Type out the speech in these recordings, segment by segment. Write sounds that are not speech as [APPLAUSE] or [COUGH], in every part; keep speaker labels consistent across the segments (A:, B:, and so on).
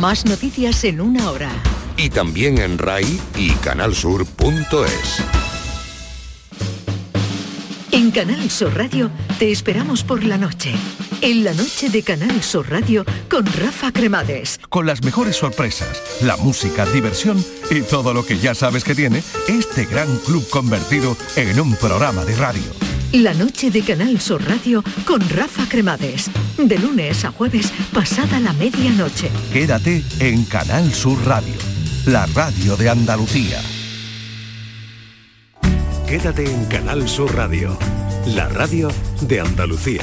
A: Más noticias en una hora.
B: Y también en RAI y canalsur.es.
A: En Canal Sur Radio te esperamos por la noche. En la noche de Canal Sur Radio con Rafa Cremades.
C: Con las mejores sorpresas, la música, diversión y todo lo que ya sabes que tiene este gran club convertido en un programa de radio.
A: La noche de Canal Sur Radio con Rafa Cremades. De lunes a jueves, pasada la medianoche.
C: Quédate en Canal Sur Radio, la radio de Andalucía.
D: Quédate en Canal Sur Radio, la radio de Andalucía.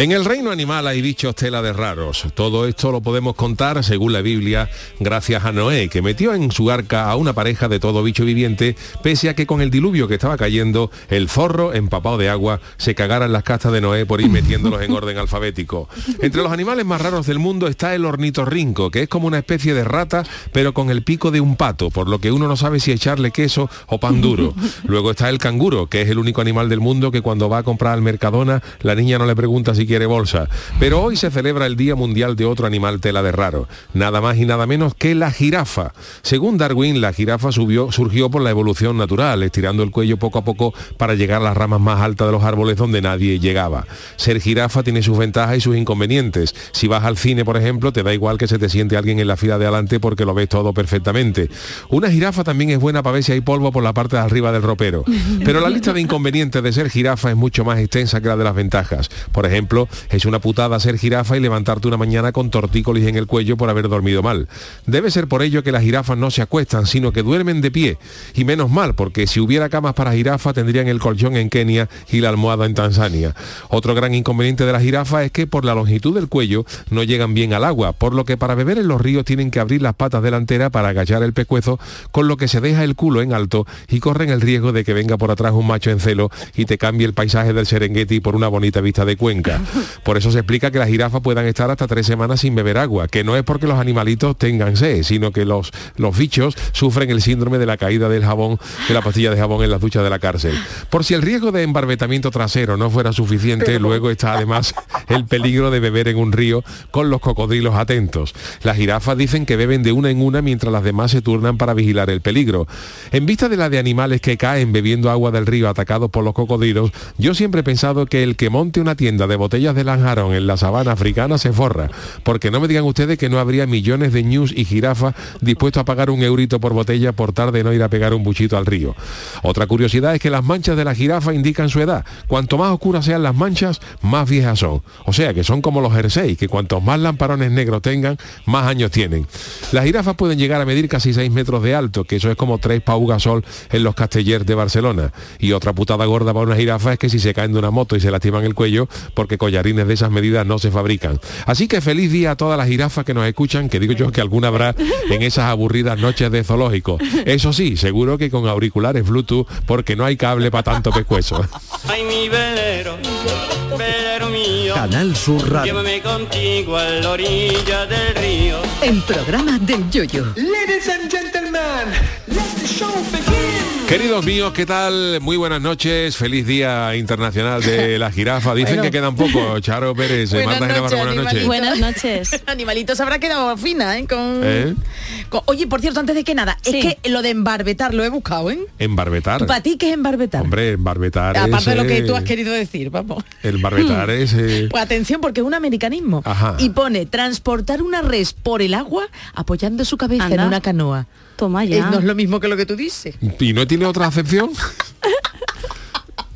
E: En el reino animal hay bichos tela raros. Todo esto lo podemos contar, según la Biblia, gracias a Noé, que metió en su arca a una pareja de todo bicho viviente, pese a que con el diluvio que estaba cayendo, el zorro, empapado de agua, se cagara en las castas de Noé por ir metiéndolos en orden alfabético. Entre los animales más raros del mundo está el ornitorrinco, que es como una especie de rata, pero con el pico de un pato, por lo que uno no sabe si echarle queso o pan duro. Luego está el canguro, que es el único animal del mundo que cuando va a comprar al Mercadona, la niña no le pregunta si quiere bolsa. Pero hoy se celebra el Día Mundial de otro animal tela de raro, nada más y nada menos que la jirafa. Según Darwin, la jirafa subió, surgió por la evolución natural, estirando el cuello poco a poco para llegar a las ramas más altas de los árboles donde nadie llegaba. Ser jirafa tiene sus ventajas y sus inconvenientes. Si vas al cine, por ejemplo, te da igual que se te siente alguien en la fila de adelante porque lo ves todo perfectamente. Una jirafa también es buena para ver si hay polvo por la parte de arriba del ropero. [LAUGHS] Pero la lista de inconvenientes de ser jirafa es mucho más extensa que la de las ventajas. Por ejemplo, es una putada ser jirafa y levantarte una mañana con tortícolis en el cuello por haber dormido mal. Debe ser por ello que las jirafas no se acuestan, sino que duermen de pie. Y menos mal, porque si hubiera camas para jirafa tendrían el colchón en Kenia y la almohada en Tanzania. Otro gran inconveniente de la jirafa es que por la longitud del cuello no llegan bien al agua, por lo que para beber en los ríos tienen que abrir las patas delanteras para agachar el pescuezo, con lo que se deja el culo en alto y corren el riesgo de que venga por atrás un macho en celo y te cambie el paisaje del Serengeti por una bonita vista de Cuenca. [LAUGHS] Por eso se explica que las jirafas puedan estar hasta tres semanas sin beber agua, que no es porque los animalitos tengan sed, sino que los, los bichos sufren el síndrome de la caída del jabón, de la pastilla de jabón en las duchas de la cárcel. Por si el riesgo de embarbetamiento trasero no fuera suficiente, luego está además el peligro de beber en un río con los cocodrilos atentos. Las jirafas dicen que beben de una en una mientras las demás se turnan para vigilar el peligro. En vista de la de animales que caen bebiendo agua del río atacados por los cocodrilos, yo siempre he pensado que el que monte una tienda de botellas de Lanjarón en la sabana africana se forra, porque no me digan ustedes que no habría millones de ñus y jirafas dispuestos a pagar un eurito por botella por tarde de no ir a pegar un buchito al río. Otra curiosidad es que las manchas de la jirafa indican su edad. Cuanto más oscuras sean las manchas, más viejas son. O sea que son como los jerseys, que cuantos más lamparones negros tengan, más años tienen. Las jirafas pueden llegar a medir casi 6 metros de alto, que eso es como tres paugasol en los castellers de Barcelona. Y otra putada gorda para una jirafa es que si se caen de una moto y se lastiman el cuello, porque collarines de esas medidas no se fabrican. Así que feliz día a todas las jirafas que nos escuchan, que digo yo que alguna habrá en esas aburridas noches de zoológico. Eso sí, seguro que con auriculares Bluetooth, porque no hay cable para tanto pescuezo.
F: Ay, mi velero, velero mío.
C: Canal Sur Radio.
F: Llévame contigo a la orilla del río.
A: El programa del Yoyo.
G: Ladies and gentlemen, let the show begin.
E: Queridos míos, ¿qué tal? Muy buenas noches, feliz día internacional de la jirafa. Dicen
H: Bueno.
E: que quedan poco. Charo Pérez,
H: Buenas
E: Marta
H: noches,
E: buenas noches.
H: Buenas [LAUGHS] noches. Animalitos habrá quedado fina, ¿eh? Con...
E: ¿Eh?
H: con- Oye, por cierto, antes de que nada,
I: Sí.
H: es que lo de embarbetar lo he buscado, ¿eh?
E: Embarbetar.
H: ¿Para ti qué es embarbetar?
E: Hombre, embarbetar es...
H: Aparte de lo que
E: eh,
H: tú has querido decir, vamos.
E: El barbetar es... eh,
H: Pues atención, porque es un americanismo.
E: Ajá.
H: Y pone transportar una res por el agua apoyando su cabeza
I: Anda.
H: en una canoa.
I: Toma
H: Eh, no es lo mismo que lo que tú dices.
E: ¿Y no tiene otra acepción? [LAUGHS]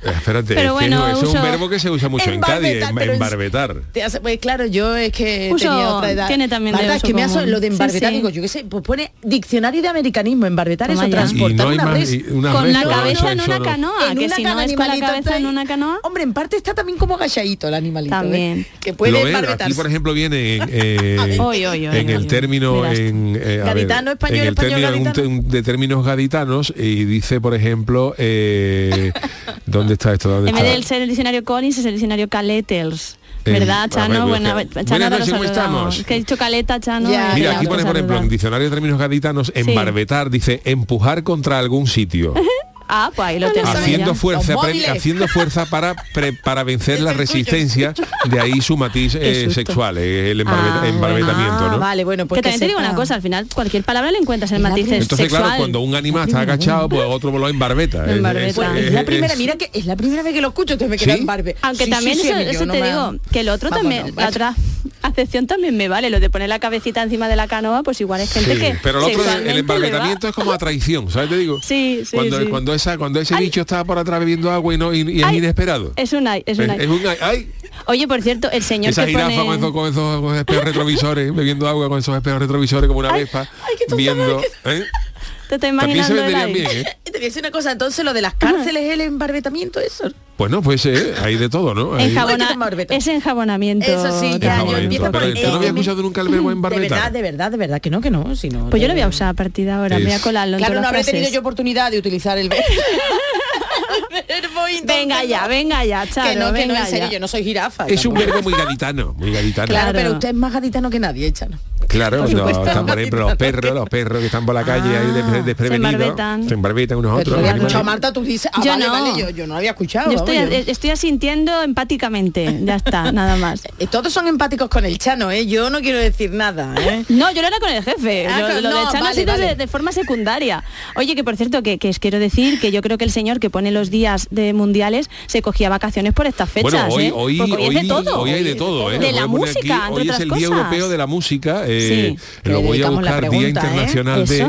E: Espérate,
H: Pero
E: es que
H: bueno,
E: es
H: uso-
E: un verbo que se usa mucho en Cádiz,
I: Embarbetar,
E: en-
I: pues claro, yo es que
H: Uso-
I: tenía otra edad.
H: tiene también de
I: Marta, es
H: uso
I: que me hace
H: común.
I: lo de embarbetar,
H: sí.
I: digo, yo qué sé, pues pone diccionario de americanismo, embarbetar
H: Toma
I: eso,
H: ya.
I: transportar
E: no
I: una
E: más-
I: res.
E: y una
H: Con
E: res,
H: la cabeza en una
E: no.
H: canoa,
I: En
H: que
I: una
H: si no
I: cana
H: es con la
I: animalito
H: cabeza
I: está
H: en
I: ahí.
H: una canoa.
I: Hombre, en parte está también como agachadito el animalito. ¿eh?
H: También.
I: Que puede
E: Lo
I: embarbetarse.
E: aquí por ejemplo viene en, [LAUGHS] eh,
H: Oy, oy, oy,
E: en
H: oy,
E: el
H: oy.
E: término en, eh, a ver,
I: Gaditano, español,
E: en el término de términos gaditanos y dice por ejemplo eh, [LAUGHS] ¿dónde está esto? ¿Dónde
H: En vez de ser el diccionario Collins es el diccionario Caletels.
E: Eh,
H: ¿Verdad,
E: a
H: Chano?
E: ver,
H: Buena, Chano,
E: buenas noches, ¿cómo estamos?
H: Que he dicho caleta, Chano.
I: Ya,
E: Mira,
H: ya
E: aquí pone, por ejemplo, en diccionario de términos gaditanos, embarbetar, dice empujar contra algún sitio. [LAUGHS]
H: Ah, pues ahí lo tenemos
E: haciendo fuerza haciendo fuerza para pre- para vencer la resistencia de ahí su matiz eh, sexual eh, el embarbe-
H: Ah, bueno.
E: embarbetamiento
I: Ah,
E: ¿no?
I: vale, bueno, pues
H: que también te digo una cosa, al final cualquier palabra le encuentras el matiz
I: primera.
E: entonces
H: sexual.
E: claro cuando un animal está agachado pues otro lo embarbeta
H: embarbeta.
E: es-
I: Pues
E: es-
I: es la
E: es-
I: primera, mira que es la primera vez que lo escucho, entonces me queda
E: ¿Sí?
I: en barbe.
H: Aunque
I: Sí,
H: también
I: sí,
H: eso,
I: a mí yo
H: eso
I: no
H: te
I: me-
H: digo, que el otro
I: Vamos,
H: también,
I: no,
H: la otra acepción también me vale, lo de poner la cabecita encima de la canoa, pues igual es gente que
E: pero el otro el embarbetamiento es como a traición ¿sabes te digo?
H: Sí, sí,
E: cuando,
H: sí.
E: Cuando esa cuando ese
H: Ay.
E: bicho está por atrás bebiendo agua y no y, y es
H: Ay,
E: inesperado
H: Es un ay, es un ay.
E: es un ay, ay,
H: Oye, por cierto, el señor
E: esa
H: que
E: jirafa
H: pone...
E: con esos, con esos con esos espejos retrovisores bebiendo agua con esos espejos retrovisores como una vespa viendo ¿eh?
H: Te estoy
E: también se
H: imaginando
E: venderían bien ¿eh? [LAUGHS]
I: Te voy a decir una cosa, entonces lo de las cárceles, el embarbetamiento, eso.
E: Bueno, pues eh, hay de todo, ¿no? Hay-
H: Enjabona- es enjabonamiento.
I: Eso sí,
H: de
I: ya, yo
E: Enjabonamiento.
I: empiezo por
E: Pero
I: el
E: tú no habías
I: M.
E: escuchado nunca el verbo
I: De
E: embarbetar.
I: verdad, de verdad, de verdad, que no, que no, si no.
H: Pues yo lo voy a
I: de-
H: usar a partir de ahora, me voy a
E: Es-
H: colarlo en
I: Claro, no habré tenido
H: frases.
I: yo oportunidad de utilizar el verbo. [LAUGHS] [LAUGHS]
H: Venga ya, venga ya, Charo,
I: Que no, que no, en serio,
H: ya.
I: yo no soy jirafa.
E: Es un verbo muy gaditano, muy gaditano.
I: Claro,
H: Claro.
I: pero usted es más gaditano que nadie, Chano.
E: Claro,
I: Por
E: no,
I: supuesto.
E: están por ejemplo los perros, los perros que están por la calle ahí
I: Ah,
E: de- desprevenidos,
H: se embarbetan.
E: se embarbetan unos
I: Pero
E: otros.
I: no habías
E: animales.
I: escuchado, Marta, tú dices, ah,
H: Yo
I: vale,
H: no.
I: vale, yo, yo no había escuchado.
H: Yo estoy,
I: vamos, yo-
H: estoy asintiendo empáticamente, ya está, [LAUGHS] nada más.
I: Eh, Todos son empáticos con el Chano, ¿eh? Yo no quiero decir nada, ¿eh?
H: No, yo no era con el jefe.
I: Ah,
H: Yo- lo de
I: no,
H: Chano ha sido
I: vale.
H: de, de forma secundaria. Oye, que por cierto, que, que os quiero decir que yo creo que el señor que pone los días de mundiales se cogía vacaciones por estas fechas.
E: Bueno, hoy,
H: ¿eh?
E: hoy,
H: hoy es de
E: hoy-
H: todo.
E: hoy hay de todo, ¿eh?
H: De la música, entre
E: Hoy es
H: otras
E: el Día
H: cosas.
E: Europeo de la Música. eh,
H: Sí.
E: lo voy a buscar Día
I: ¿eh?
E: Internacional de...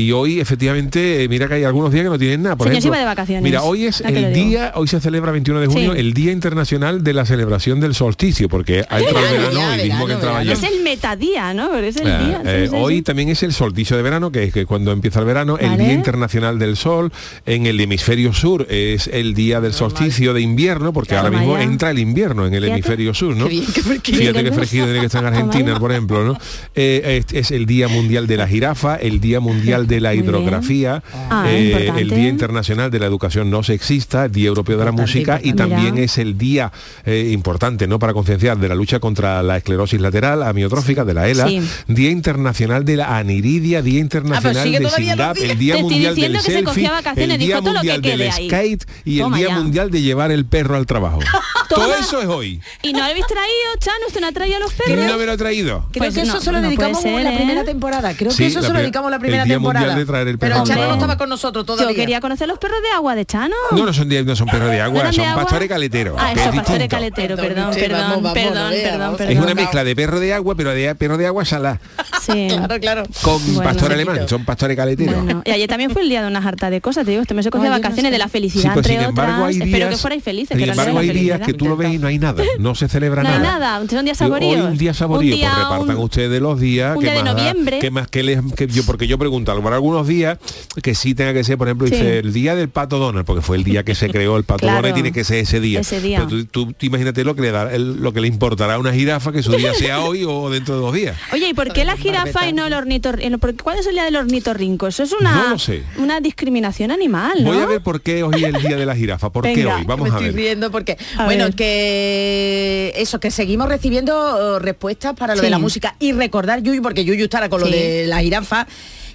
E: Y hoy, efectivamente, eh, mira que hay algunos días que no tienen nada. Por
H: Señor,
E: ejemplo,
H: iba de vacaciones,
E: Mira, hoy es el día, hoy se celebra 21 de junio,
H: Sí.
E: el Día Internacional de la celebración del solsticio, porque ha entrado el
I: Verano,
E: verano, mismo que
I: verano,
E: ayer.
H: Es el metadía, ¿no? Pero es el
E: Ah,
H: día. sí,
E: eh,
H: sí,
E: hoy
H: sí.
E: también es el solsticio de verano, que es que cuando empieza el verano, el. Día Internacional del Sol, en el hemisferio sur es el día del solsticio de invierno, porque ahora mismo entra el invierno en el
H: Fíjate.
E: hemisferio sur, ¿no?
I: Qué bien, qué fresquito.
E: Fíjate qué fresquito tiene que estar en Argentina, por ejemplo, ¿no? Eh, es, es el Día Mundial de la Jirafa, el Día Mundial de la. Hidrografía,
H: Ah,
E: eh, el Día Internacional de la Educación No Sexista, el Día Europeo de la
I: Importante,
E: Música y también
H: Mira.
E: es el día eh, importante, ¿no? Para concienciar de la lucha contra la esclerosis lateral, amiotrófica, de la ELA,
H: Sí.
E: Día Internacional de la Aniridia, Día Internacional
I: sigue
E: de
I: días.
E: el Día Mundial del
H: que
E: Selfie, el Día
H: dijo todo lo que
E: Mundial del
H: ahí.
E: Skate y el
H: Toma
E: Día
H: ya.
E: Mundial de llevar el perro al trabajo. [LAUGHS] Todo eso es hoy.
H: Y no habéis traído, Chano, usted no ha traído a los perros.
E: No me lo he traído.
I: Creo
H: Pues
I: que eso
H: no,
I: se lo
H: no
I: dedicamos
H: ser,
I: la
H: ¿eh?
I: primera temporada. Creo
E: Sí,
I: que eso lo
E: pri-
I: dedicamos la
E: el
I: primera
E: Día
I: temporada.
E: Mundial de traer el perro
I: Pero Chano no estaba con nosotros todavía.
H: Yo quería conocer los perros de agua de Chano.
E: No, no son, no son perros de agua,
H: ¿Eran de
E: son
H: agua?
E: pastores caleteros.
H: Ah, eso, pastores
E: distinto.
H: caletero,
I: Perdón,
H: perdón, perdón,
I: vamos,
H: perdón, perdón,
I: vamos.
H: perdón.
E: Es una mezcla de perro de agua, pero de perro de agua salá.
H: Sí.
I: Claro, claro.
E: Con
H: Bueno.
E: pastor alemán, son pastores caleteros.
H: Bueno, y ayer también fue el día de una jarta de cosas, te digo, usted me se cogió
I: no
H: vacaciones de la felicidad,
E: pues sin
H: entre
E: embargo
H: otras.
E: hay días,
H: Espero que fuerais felices,
E: sin
H: de
E: embargo hay días que tú lo ves y no hay nada, no se celebra
H: No hay
E: nada.
H: nada, son días
E: Hoy
H: saboríos.
E: un día saborío,
H: Un día,
E: pues repartan ustedes los días
H: un día de noviembre.
E: que más que les que yo porque yo pregunto, a mejor algunos días que sí tenga que ser, por ejemplo,
H: Sí.
E: dice el día del pato Donald, porque fue el día que se creó el pato
H: Claro.
E: Donald y tiene que ser ese día.
H: Ese día.
E: Pero tú, imagínate lo que le da el- lo que le importará a una jirafa que su día sea [LAUGHS] hoy o dentro de dos días.
H: Oye, ¿y por qué la jirafa y no el ornitorrinco? ¿Cuándo es el día del ornitorrinco? Eso es una,
E: No sé.
H: una discriminación animal, ¿no?
E: Voy a ver por qué hoy es el día de la jirafa, por qué hoy, vamos
I: me
E: a
I: estoy
E: ver.
I: riendo porque
H: A
I: bueno
H: ver.
I: que eso que seguimos recibiendo eh, respuestas para lo
H: Sí.
I: de la música y recordar Yuyu porque Yuyu estará con lo de la jirafa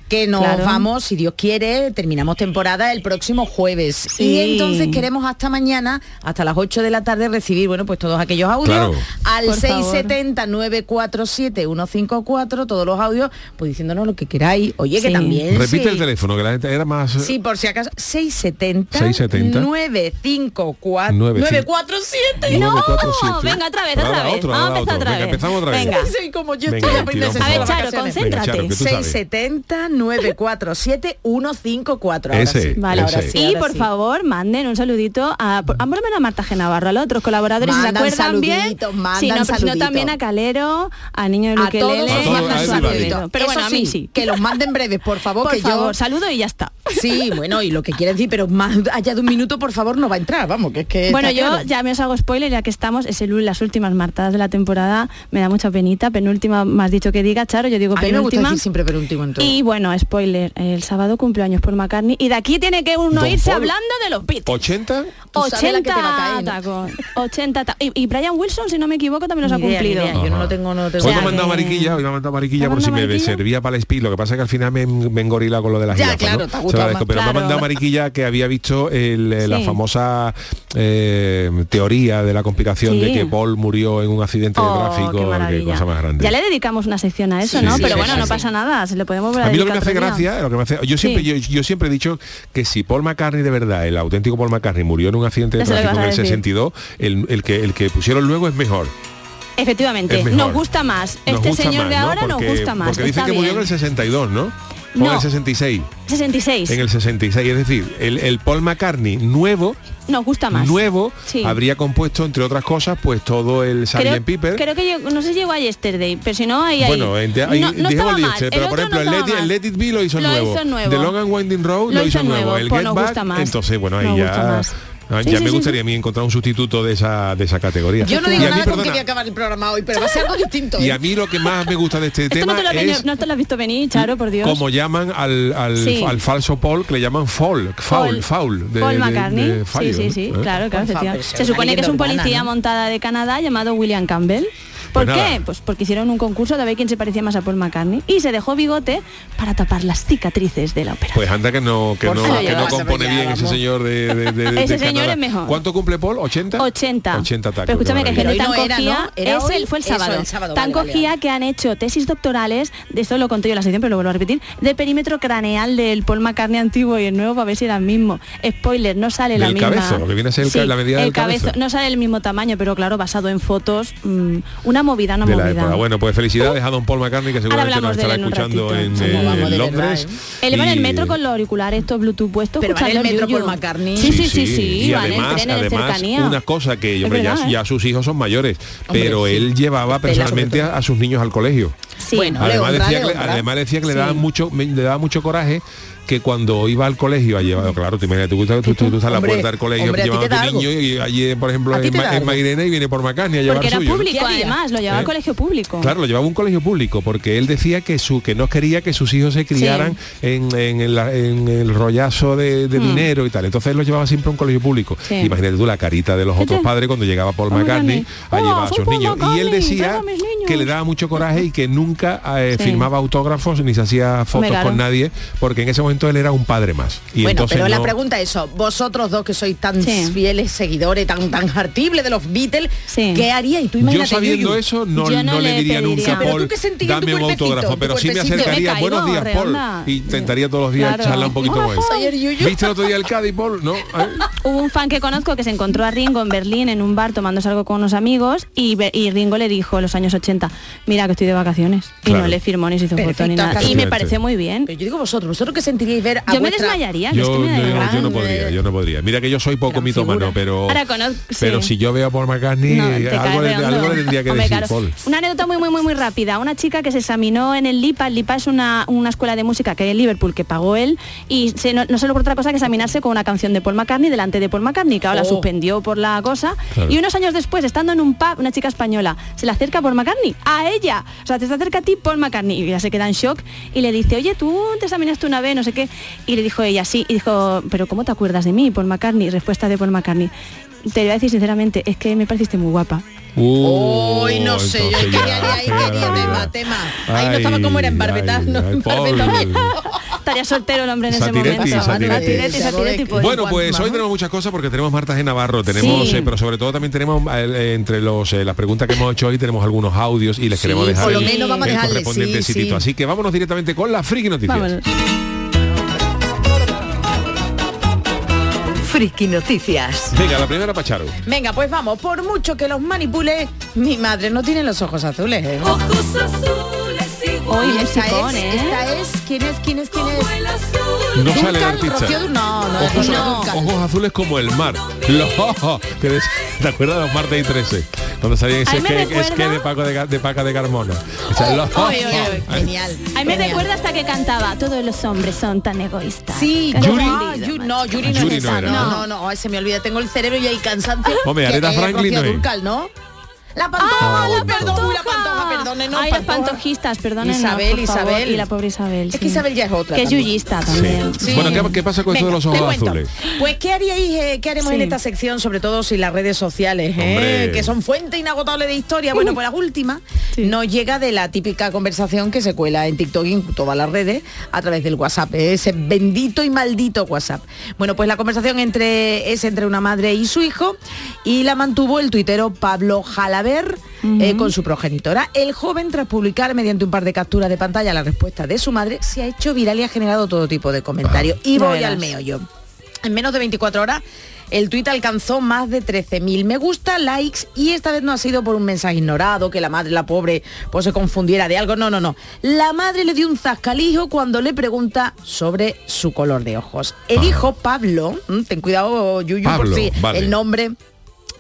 I: que nos
H: Claro.
I: vamos, si Dios quiere, terminamos temporada el próximo jueves.
H: Sí.
I: Y entonces queremos hasta mañana, hasta las 8 de la tarde, recibir, bueno, pues todos aquellos audios
E: Claro.
I: al
H: Por favor.
I: 670-947-154, todos los audios, pues diciéndonos lo que queráis. Oye, que
H: Sí.
I: también...
E: Repite
I: sí.
E: el teléfono, que la gente era más...
I: Sí, por si acaso, 670
E: 670
I: 954
E: 9,
I: 947.
H: No,
E: 947.
H: venga, otra vez, otra vez.
E: otro,
H: Vamos a empezar otra
E: Venga,
H: vez.
E: empezamos otra vez.
H: Venga.
I: Sí, como yo
E: Venga,
I: estoy aprendiendo
H: A ver, Charo, concéntrate.
E: Venga, Charo, que tú sabes.
I: 670 60947 Ahora
E: Ese,
I: sí,
H: Vale,
I: ahora
E: ese.
I: sí,
H: y
I: ahora
H: por
I: sí.
H: favor manden un saludito a por, a por lo menos a Marta Genavarro, a los otros colaboradores, si se
I: Mandan
H: acuerdan bien. pero si no también a Calero, a Niño de
I: A todos
H: Luquelele,
I: os
E: todos, a
H: a
E: everybody.
I: saluditos.
H: Pero bueno, a mí
I: sí,
H: sí.
I: que los manden breves, por favor,
H: Por
I: que
H: favor,
I: yo...
H: saludo y ya está.
I: Sí, bueno, y lo que quiere decir, pero más allá de un minuto, por favor, no va a entrar, vamos, que es que
H: Bueno, yo
I: claro.
H: ya me os hago spoiler, ya que estamos, es el, las últimas martadas de la temporada, me da mucha penita, penúltima has dicho que diga, Charo, yo digo
I: A mí me gusta
H: penúltima.
I: decir siempre penúltimo en todo.
H: Y bueno, spoiler, el sábado cumpleaños por McCartney y de aquí tiene que uno
E: Don
H: irse
E: Paul.
H: hablando de los Beatles.
E: 80
I: Tú sabes la que te va a
H: 80
I: caer.
H: tacos, 80 ta- y, y Brian Wilson, si no me equivoco, también los ha cumplido.
I: idea, Yo no lo tengo, no lo tengo.
E: Hoy me ha mandado mariquilla, hoy me ha mandado mariquilla
H: ¿Te ha
E: por si me servía para el speed. Lo que pasa es que al final me, me engorila con lo de las
I: Ya,
E: jirafas,
I: claro,
E: ¿no?
I: te ha
E: Se
I: gustado
E: agradezco,
I: más.
E: Pero me ha
H: Claro.
E: mandado mariquilla que había visto el, eh, la famosa eh, teoría de la conspiración de
H: Sí.
E: que Paul murió en un accidente de
H: Oh,
E: tráfico.
H: qué
E: Qué
H: maravilla.
E: cosa más grande.
H: Ya le dedicamos una sección a eso,
E: Sí,
H: ¿no?
E: sí,
H: Pero
E: sí,
H: bueno,
E: sí,
H: no
E: sí.
H: pasa nada, se le podemos volver a
E: A mí lo que me hace gracia, lo que me hace, yo siempre,
H: Sí.
E: yo, yo siempre he dicho que si Paul McCartney de verdad, el auténtico Paul McCartney murió en un accidente de tráfico en el
H: vas a decir.
E: 62, el, el que el que pusieron luego es mejor.
H: Efectivamente, nos gusta más.
E: Nos
H: este
E: gusta
H: señor
E: más,
H: de
E: ¿no?
H: ahora
E: porque,
H: nos gusta más.
E: Porque
H: está
E: que murió en el 62, ¿no? O en
H: No.
E: el 66.
H: 66.
E: En el 66, es decir, el, el Paul McCartney nuevo,
H: Nos gusta más.
E: nuevo,
H: Sí.
E: habría compuesto, entre otras cosas, pues todo el Sgt. Pepper.
H: creo que llegó- no sé si llegó a Yesterday, pero si no, ahí,
E: bueno, en- ahí-
H: no, no estaba mal.
E: Yesterday,
H: El
E: pero por ejemplo,
H: no
E: el, Let, el. Let It Be lo hizo
H: Lo
E: nuevo.
H: hizo nuevo.
E: The Long and Winding Road lo, hizo nuevo. El
H: pues
E: Get Back, entonces, bueno, ahí
H: Nos
E: ya...
H: gusta más.
E: Ah,
H: Sí,
E: ya
H: sí,
E: me
H: sí,
E: gustaría a mí encontrar un sustituto de esa, de esa categoría.
I: Yo no
E: Y
I: digo
E: a mí,
I: nada con que voy a acabar el programa hoy, pero va a ser algo distinto.
E: Y
I: ¿eh?
E: a mí lo que más me gusta de este tema
H: no te, lo has venido-
E: es
H: no te lo has visto venir, Charo, por Dios.
E: como llaman al, al,
H: Sí.
E: al falso Paul, que le llaman Foul, foul,
H: Paul-
E: foul. de-
H: Paul
E: de-
H: McCartney.
E: de fallo,
H: sí, sí, sí,
E: ¿Eh?
H: claro, claro, Se supone que es un policía montada de Canadá llamado William Campbell. ¿Por
E: Pues
H: qué?
E: nada.
H: Pues porque hicieron un concurso de ver quién se parecía más a Paul McCartney y se dejó bigote para tapar las cicatrices de la ópera.
E: Pues anda que no que
I: Por
E: no,
I: favor,
E: que no
I: vamos,
E: compone bien ese señor de, de- de- [LAUGHS] de
H: Ese señor
E: Canadá.
H: es mejor.
E: ¿Cuánto cumple Paul? ¿80?
H: 80.
E: 80 tacos.
H: Pero escúchame que gente tan
I: no era,
H: cogía, el- fue el
I: eso,
H: sábado,
I: el sábado,
H: tan
I: vale,
H: cogía
I: vale.
H: que han hecho tesis doctorales, de esto lo conté yo en la sección, pero lo vuelvo a repetir, de perímetro craneal del Paul McCartney antiguo y el nuevo para ver si era el mismo. Spoiler, no sale la
E: Del
H: misma.
E: cabezo, lo que viene a ser el ca- la medida
H: el
E: del cabezo.
H: No sale el mismo tamaño, pero claro, basado en fotos, mm, una movida, una
E: de la
H: movida.
E: época. Bueno, pues felicidades a don Paul McCartney que seguramente nos estará
H: en
E: escuchando
H: ratito.
E: en,
H: Sí.
E: eh,
I: de
E: Londres.
I: verdad,
H: Él va en el metro con los auriculares estos Bluetooth puestos
I: Pero va en el metro. Paul McCartney.
H: Sí, sí, sí, sí,
E: Y
H: en
E: además,
H: en
E: además
H: cercanía.
E: una cosa que hombre, ya,
H: ¿eh?
E: ya sus hijos son mayores, pero él llevaba personalmente a, a sus niños al colegio.
H: Sí.
I: Bueno, le
E: además,
I: honra,
E: decía
I: le
E: que, además decía que le daba mucho le daba mucho coraje que cuando iba al colegio a llevar, claro, te imaginas, tú, tú, tú, tú estás a la
I: Hombre,
E: puerta del colegio
I: hombre,
E: llevando a
I: da
E: tu
I: algo.
E: niño y allí, por ejemplo, en,
I: te
E: Ma- en
I: algo.
E: Mairena y viene por Macani a llevar
H: Porque era
E: suyo.
H: público además, lo llevaba
E: ¿Eh?
H: al colegio público.
E: Claro, lo llevaba a un colegio público porque él decía que su que no quería que sus hijos se criaran en, en el, en el rollazo de, de dinero y tal. Entonces él lo llevaba siempre a un colegio público.
H: Sí.
E: Imagínate tú la carita de los
H: ¿Qué
E: otros
H: te-
E: padres cuando llegaba Paul McCartney
H: McCartney.
E: a
H: ¡Oh,
E: llevar a sus niños. Y él
H: McCartney,
E: decía que le daba mucho coraje y que nunca eh,
H: Sí.
E: firmaba autógrafos ni se hacía fotos con nadie porque en ese momento él era un padre más. Y
I: bueno, pero la pregunta es eso, vosotros dos que sois tan
H: Sí.
I: fieles seguidores, tan tan hartibles de los Beatles,
H: Sí.
I: ¿qué haría? Y tú
E: yo
I: imagínate
E: sabiendo
I: Yuyu.
E: eso no,
H: Yo no
E: no le
H: le
E: diría
H: pediría.
E: nunca Paul dame un autógrafo pero sí me acercaría
H: Me
E: buenos días Paul y intentaría todos los días
H: Claro.
E: charlar un poquito
I: Yuyu.
E: ¿Viste el otro día el Cádiz, Paul? ¿No? [LAUGHS]
H: Hubo un fan que conozco que se encontró a Ringo en Berlín en un bar tomándose algo con unos amigos y, Ringo le dijo en los años 80, mira que estoy de vacaciones. Y
E: Claro.
H: no le firmó ni se hizo foto ni nada. Y me pareció muy bien.
I: Pero yo digo vosotros, vosotros qué sentiríais ver a
H: Yo me desmayaría, que es
E: Yo,
H: que me da
E: yo- yo no podría, yo no podría. Mira que yo soy poco
I: Gran
E: mitómano,
I: figura.
E: pero
H: Ahora conozco-
E: pero si yo veo a Paul McCartney,
H: No,
E: algo, le,
H: redondo.
E: algo le tendría que
H: Hombre,
E: decir,
H: claro.
E: Paul.
H: Una anécdota muy, muy, muy, muy rápida. Una chica que se examinó en el LIPA. El LIPA es una, una escuela de música que hay en Liverpool que pagó él y se, no, no solo por otra cosa que examinarse con una canción de Paul McCartney delante de Paul McCartney, que ahora la
I: Oh.
H: suspendió por la cosa.
E: Claro.
H: Y unos años después, estando en un pub, una chica española se le acerca a Paul McCartney, a ella. O sea, te se acerca a ti Paul McCartney y ella se queda en shock y le dice, oye, tú te examinaste una vez, no sé qué. Y le dijo ella, sí. Y dijo, pero ¿cómo te acuerdas de mí, Paul McCartney? Respuesta de Paul McCartney. Te voy a decir sinceramente, es que me pareciste muy guapa.
E: Uh,
I: Uy, no sé, yo
E: entonces
I: quería
E: ya,
I: ahí, quería tema, tema. Ahí no estaba como era en no,
E: ay,
I: en.
H: Estaría soltero el hombre en ese momento.
E: Satiretti.
H: Satiretti, Satiretti, pues.
E: Bueno, pues hoy tenemos muchas cosas porque tenemos Marta de Navarro, tenemos,
H: Sí.
E: eh, pero sobre todo también tenemos eh, entre los eh, las preguntas que hemos hecho hoy tenemos algunos audios y les
I: Sí,
E: queremos dejar
I: por lo
E: el,
I: menos vamos a
E: el
I: dejarle,
E: correspondiente
I: sí.
E: Así que vámonos directamente con la friki noticias.
H: Vámonos.
A: Friki Noticias.
E: Venga, la primera Pacharo.
I: Venga, pues vamos, por mucho que los manipule, mi madre no tiene los ojos azules. ¿eh?
H: Hoy
I: Y esta
H: musicón,
I: es,
H: ¿eh?
I: esta es, ¿quién es, quién es, quién es?
E: No sale el artista.
I: Rocío no, no,
E: ojos,
I: no,
E: ojos azules como el mar. Los- [LAUGHS] des- ¿Te acuerdas de los martes y 13? Cuando salía ese
H: me
E: que,
H: recuerda-
E: es que de Paco de, de Paca de Carmona. O sea, los-
H: Oye, oye, oye. [LAUGHS]
I: Genial.
H: Ahí me
I: genial.
H: recuerda hasta que cantaba, todos los hombres son tan egoístas.
I: Sí,
E: Yuri.
I: Ah, no, Yuri no
E: Yuri no
I: esa.
E: era,
I: No,
E: ¿no?
I: no, se me olvida, tengo el cerebro y hay cansancio.
E: Hombre, Aretha Franklin
I: Rocío
E: no es.
I: Dúrcal, ¿no? La pantoja,
H: Ah, la
I: perdón, uy, la
H: pantoja.
I: perdónenos,
H: Ay, las
I: pantoja.
H: pantojistas.
I: Isabel,
H: por favor.
I: Isabel.
H: Y la pobre Isabel.
I: Es que. Isabel ya es otra
H: Que es yuyista
E: Sí.
H: también.
I: Sí.
E: Bueno, ¿qué, qué pasa con de los
I: Venga,
E: ojos azules?
I: Pues qué haríais, eh, qué haremos en esta sección, sobre todo si las redes sociales, eh, que son fuente inagotable de historia. Bueno, pues la última
H: Sí.
I: nos llega de la típica conversación que se cuela en TikTok y en todas las redes a través del WhatsApp, eh, ese bendito y maldito WhatsApp. Bueno, pues la conversación entre es entre una madre y su hijo y la mantuvo el tuitero Pablo Jalaber eh, con su progenitora. El joven, tras publicar mediante un par de capturas de pantalla la respuesta de su madre, se ha hecho viral y ha generado todo tipo de comentarios. Y
H: Ya
I: voy
H: verás.
I: al meollo. En menos de 24 horas, el tuit alcanzó más de 13.000 me gusta, likes, y esta vez no ha sido por un mensaje ignorado, que la madre, la pobre, pues se confundiera de algo. No, no, no. La madre le dio un zasca al hijo cuando le pregunta sobre su color de ojos. El hijo, Pablo, mm, ten cuidado, Yuyu, por si
E: vale.
I: el nombre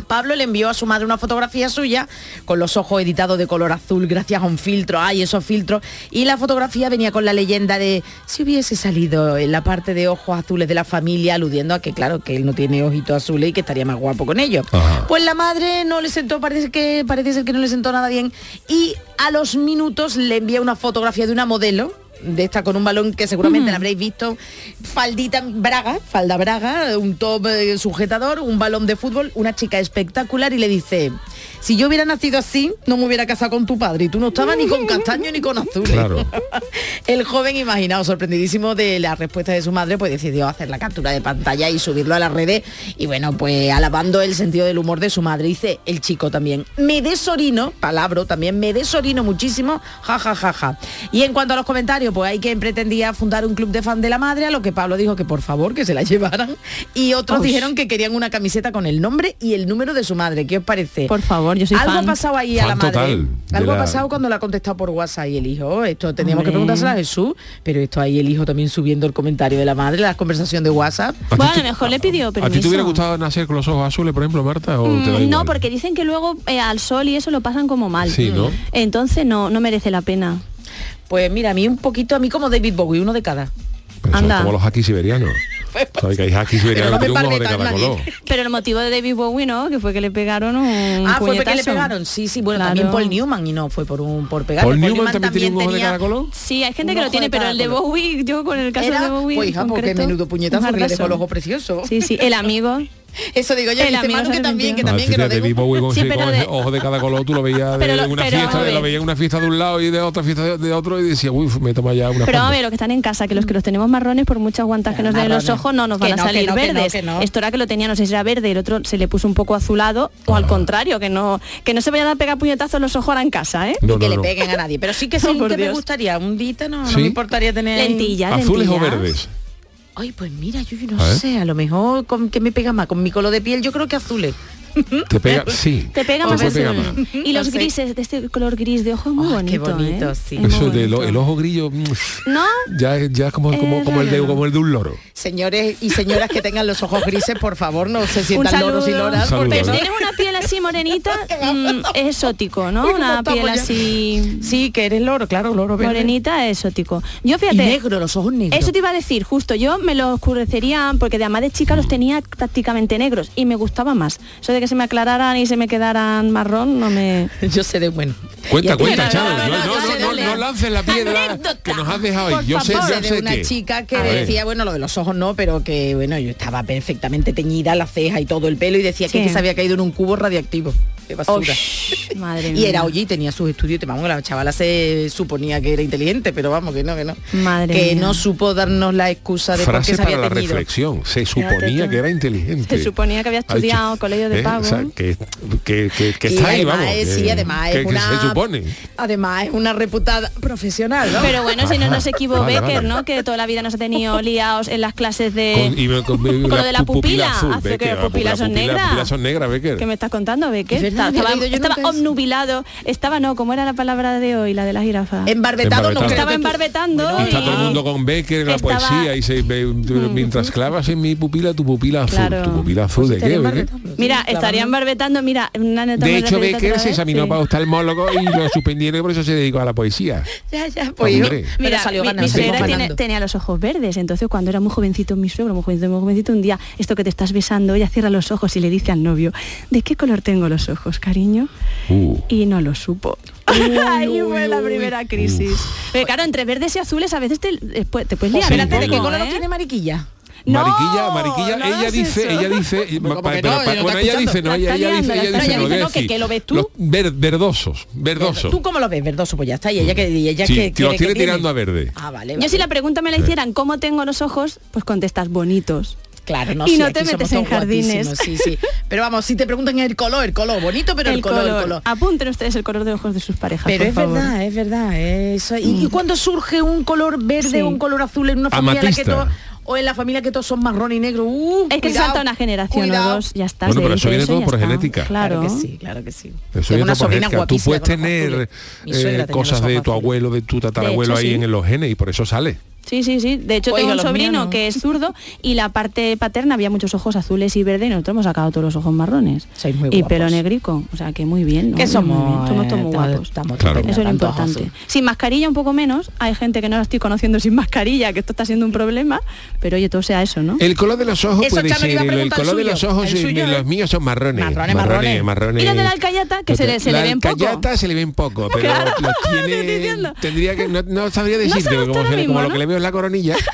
I: Pablo le envió a su madre una fotografía suya con los ojos editados de color azul gracias a un filtro, ay, esos filtros, y la fotografía venía con la leyenda de si hubiese salido en la parte de ojos azules de la familia, aludiendo a que claro, que él no tiene ojitos azules y que estaría más guapo con ellos.
E: Ajá.
I: Pues la madre no le sentó, parece que parece ser que no le sentó nada bien y a los minutos le envía una fotografía de una modelo de esta con un balón que seguramente la habréis visto, faldita braga, falda braga, un top eh, sujetador, un balón de fútbol, una chica espectacular y le dice, si yo hubiera nacido así, no me hubiera casado con tu padre y tú no estabas ni con castaño ni con azul.
E: Claro. [LAUGHS]
I: El joven imaginado, sorprendidísimo de la respuesta de su madre, pues decidió hacer la captura de pantalla y subirlo a las redes y bueno, pues alabando el sentido del humor de su madre. Dice el chico también, me desorino, palabra también, me desorino muchísimo, ja, ja, ja, ja. Y en cuanto a los comentarios, pues hay quien pretendía fundar un club de fan de la madre, a lo que Pablo dijo que por favor que se la llevaran y otros
H: Uy.
I: dijeron que querían una camiseta con el nombre y el número de su madre. ¿Qué os parece?
H: Por favor, yo soy
I: Algo
H: fan.
I: ha pasado ahí a la madre.
E: total
I: Algo ha pasado cuando la ha contestado por WhatsApp y el hijo. "Oh, Esto teníamos que preguntárselo a Jesús, pero esto ahí el hijo también subiendo el comentario de la madre, la conversación de WhatsApp.
H: Bueno, a
E: te-
H: lo mejor le pidió
E: ¿A ti te hubiera gustado nacer con los ojos azules, por ejemplo, Marta? ¿O te da
H: Mm,
E: igual?
H: No, porque dicen que luego eh, al sol y eso lo pasan como mal.
E: Sí, ¿no?
H: Entonces no, no merece la pena.
I: Pues mira, a mí un poquito, a mí como David Bowie, uno de cada.
E: Pero son
H: Anda.
E: como los haquis siberianos. [LAUGHS] Sabes que hay siberianos que
I: Pero no
E: de cada color.
H: Pero el motivo de David Bowie, ¿no? Que fue que le pegaron un
I: ah, fue porque le pegaron. Sí, sí, bueno,
H: Claro.
I: también Paul Newman y no fue por un por pegar.
E: ¿Paul Newman también tenía un ojo de cada color?
H: Sí, hay gente
I: Un
H: que lo tiene, pero el de. Bowie, yo con el caso
I: Era,
H: de Bowie.
I: pues hija, porque menudo puñetazo que le dejó el ojo precioso.
H: Sí, sí, el amigo. [LAUGHS]
I: Eso digo yo,
H: El
I: dice Manu que también, que también, que
E: Ah,
I: no tengo-
E: David Bowie con,
H: Sí, de-
E: ojo de cada color, tú lo veías [LAUGHS] de
H: Pero lo-
E: una
H: pero,
E: fiesta, de- lo veías en una fiesta de un lado y de otra fiesta de, de otro y decía, uy, me toma ya una
H: Pero a
E: panda".
H: ver, los que están en casa, que los que los tenemos marrones, por muchas guantas que nos den en los ojos, no nos
I: Que
H: van a
I: no,
H: salir
I: no, que no,
H: verdes. Esto era que lo tenía, no sé si era verde, el otro se le puso un poco azulado, o al contrario, que no que no se vayan a pegar puñetazos los ojos ahora en casa, ¿eh?
E: No,
I: que
E: no,
I: le
E: no.
I: peguen a nadie. Pero sí que [LAUGHS] sí que me gustaría. Un dita no, me importaría tener.
H: Lentillas,
E: ¿Azules o verdes?
I: Ay, pues mira, yo no sé, a lo mejor con qué me pega más, con mi color de piel, yo creo que azules.
E: Te pega, sí.
H: Te pega
E: Te
H: más
E: pega
H: azul.
E: más.
H: Y los grises, de este color gris de ojo es muy bonito.
I: qué bonito,
H: ¿eh?
I: sí.
E: Eso de lo- ojo grillo mm,
H: ¿No?
E: ya, es- ya es como, como, como el de,
H: raro.
E: como el de un loro.
I: Señores y señoras que tengan los ojos grises, por favor, no se sientan loros y loras.
E: Saludo,
I: porque
H: Pero si
E: ¿no?
H: tienes una piel así morenita, [LAUGHS] mm, es exótico, ¿no?
I: Uy, ¿cómo
H: Una piel
I: ya?
H: así
I: Sí, que eres loro, claro, loro verde.
H: morenita es exótico. Yo
I: Y
H: fíjate,
I: negro, los ojos negros.
H: Eso te iba a decir, justo, yo me los oscurecería porque de además de chica los tenía prácticamente negros y me gustaba más. Eso de que se me aclararan y se me quedaran marrón no me... [LAUGHS]
I: Yo sé de bueno.
E: Cuenta, cuenta, Charo.
H: no,
E: No,
H: no,
E: no,
H: yo
E: no,
H: sé
E: no,
H: de
E: no
H: leer.
E: lances la piedra
H: Anécdota.
E: que nos has dejado. Yo sé,
H: favor.
E: yo
I: Sé de una chica que
E: A ver.
I: decía, bueno, lo de los ojos no, pero que bueno, yo estaba perfectamente teñida, la ceja y todo el pelo y decía que se había caído en un cubo radiactivo de basura.
H: Osh, madre
I: Y era oye y tenía sus estudios, te vamos, la chavala se suponía que era inteligente, pero vamos, que no, que no.
H: Madre
I: que
H: mía.
I: no supo darnos la excusa de por
E: Frase
I: qué se
E: para
I: había
E: la
I: teñido.
E: reflexión. Se suponía que era inteligente.
H: Se suponía que había estudiado colegio de
E: ¿eh?
H: pago.
E: O sea, que, que, que, que
I: Y
E: está ahí,
I: además
E: vamos.
I: es- sí, además es
E: que
I: una
E: se supone.
I: Además es una reputada profesional, ¿no?
H: Pero bueno, si no nos equivocó
E: Vale,
H: Becker,
E: vale.
H: ¿no? Que toda la vida nos ha tenido [LAUGHS] liados en las clases de...
E: Con, y me- con- [LAUGHS]
H: con lo de la
E: pu-
H: pupila,
E: azul,
H: hace que
E: Becker,
H: las pupilas son
E: pupila-
H: negras.
E: pupilas son negras, Becker.
H: ¿Qué me estás contando, Becker? Estaba, estaba- estaba obnubilado, estaba no, ¿cómo era la palabra de hoy, la de la jirafa?
I: Embarbetado no
H: Estaba embarbetando
E: Y está todo el mundo con Becker, la
H: Estaba-
E: poesía, y se ve- mientras clavas en mi pupila, tu pupila azul.
H: Claro.
E: ¿Tu pupila azul de qué? Becker?
H: Mira, estaría embarbetando, mira, una neta
E: De hecho, Becker se examinó
H: sí.
E: para oftalmólogo y lo suspendieron y por eso se dedicó a la poesía.
I: Ya, ya, pues yo-
H: Mira,
I: salió
H: mi,
I: ganando.
H: mi
I: salió
H: suegra tiene-
I: ganando.
H: tenía los ojos verdes, entonces cuando era muy jovencito mi suegro, muy jovencito, muy jovencito, un día, esto que te estás besando, ella cierra los ojos y le dice al novio, ¿de qué color tengo los ojos, cariño?
E: Uh.
H: Y no lo supo. [LAUGHS] Ahí fue la primera crisis. Pero claro, entre verdes y azules a veces te, eh, te puedes liar.
E: Sí,
H: un
I: Espérate, ¿de qué color
H: ¿eh?
I: tiene mariquilla?
H: No,
E: Mariquilla, Mariquilla,
H: no
E: ella dice, ella dice,
I: ¿cómo
E: pa-
I: que
E: pero
I: no?
E: pa- bueno, ella dice, no, ella, dice, ella dice, no.
I: ¿Que- lo ves tú?
E: los ver- verdosos, verdosos.
I: ¿Tú cómo lo ves? Verdoso, pues ya está. Y ella que y ella
E: Sí,
I: que,
E: que los tiene
I: que
E: tirando a verde.
I: Ah, vale.
H: Yo si la pregunta me la hicieran, ¿cómo tengo los ojos? Pues contestas bonitos.
I: Claro, no
H: Y
I: sí,
H: no te
I: somos
H: metes en jardines.
I: guapísimos, Sí, sí. [LAUGHS] Pero vamos, si te preguntan el color, el color, bonito, pero el, color, el color.
H: Apunten ustedes el color de ojos de sus parejas.
I: Pero
H: por
I: es
H: favor.
I: verdad, es verdad. Eso. ¿Y, y cuándo surge un color verde
H: Sí.
I: o un color azul en una familia en la que todos o en la familia que todos son marrón y negro? Uh,
H: Es que
I: cuidado,
H: salta una generación
I: cuidado.
H: o dos, ya está.
E: Bueno, pero eso viene todo por
H: está.
E: genética.
H: Claro.
I: Claro que sí, claro que sí.
E: Eso viene
I: una
E: por
I: sobrina
E: genética. Tú puedes tener eh, cosas de tu abuelo, de tu tatarabuelo
H: hecho,
E: ahí
H: sí.
E: en los genes y por eso sale.
H: Sí, sí, sí. De hecho,
I: Oiga,
H: tengo un
I: míos
H: sobrino
I: no.
H: que es zurdo y la parte paterna había muchos ojos azules y verdes y nosotros hemos sacado todos los ojos marrones.
I: Sois muy
H: y pelo negrico. O sea, que muy bien. ¿no?
I: Que
H: Muy
I: somos,
H: bien. Somos todos
I: eh,
H: muy
I: estamos-
H: guapos.
I: estamos
E: Claro.
H: Eso es lo importante. Sin mascarilla un poco menos. Hay gente que no la estoy conociendo sin mascarilla, que esto está siendo un problema. Pero oye, todo sea eso, ¿no?
E: El color de los ojos
I: Eso,
E: puede
I: Chano, le
E: ser,
I: iba a
E: el, el
I: preguntar el
E: color de los ojos eh,
I: suyo,
E: los
I: ¿eh?
E: míos son marrones.
I: Marrones, marrones.
E: marrones.
H: Y los de la alcayata, que se le- se le
E: la
H: ven poco.
E: alcayata se le ven poco, [LAUGHS] pero los [LAUGHS] tiene, tendría que, no, no sabría decirte, como, lo que le veo es la coronilla. [LAUGHS]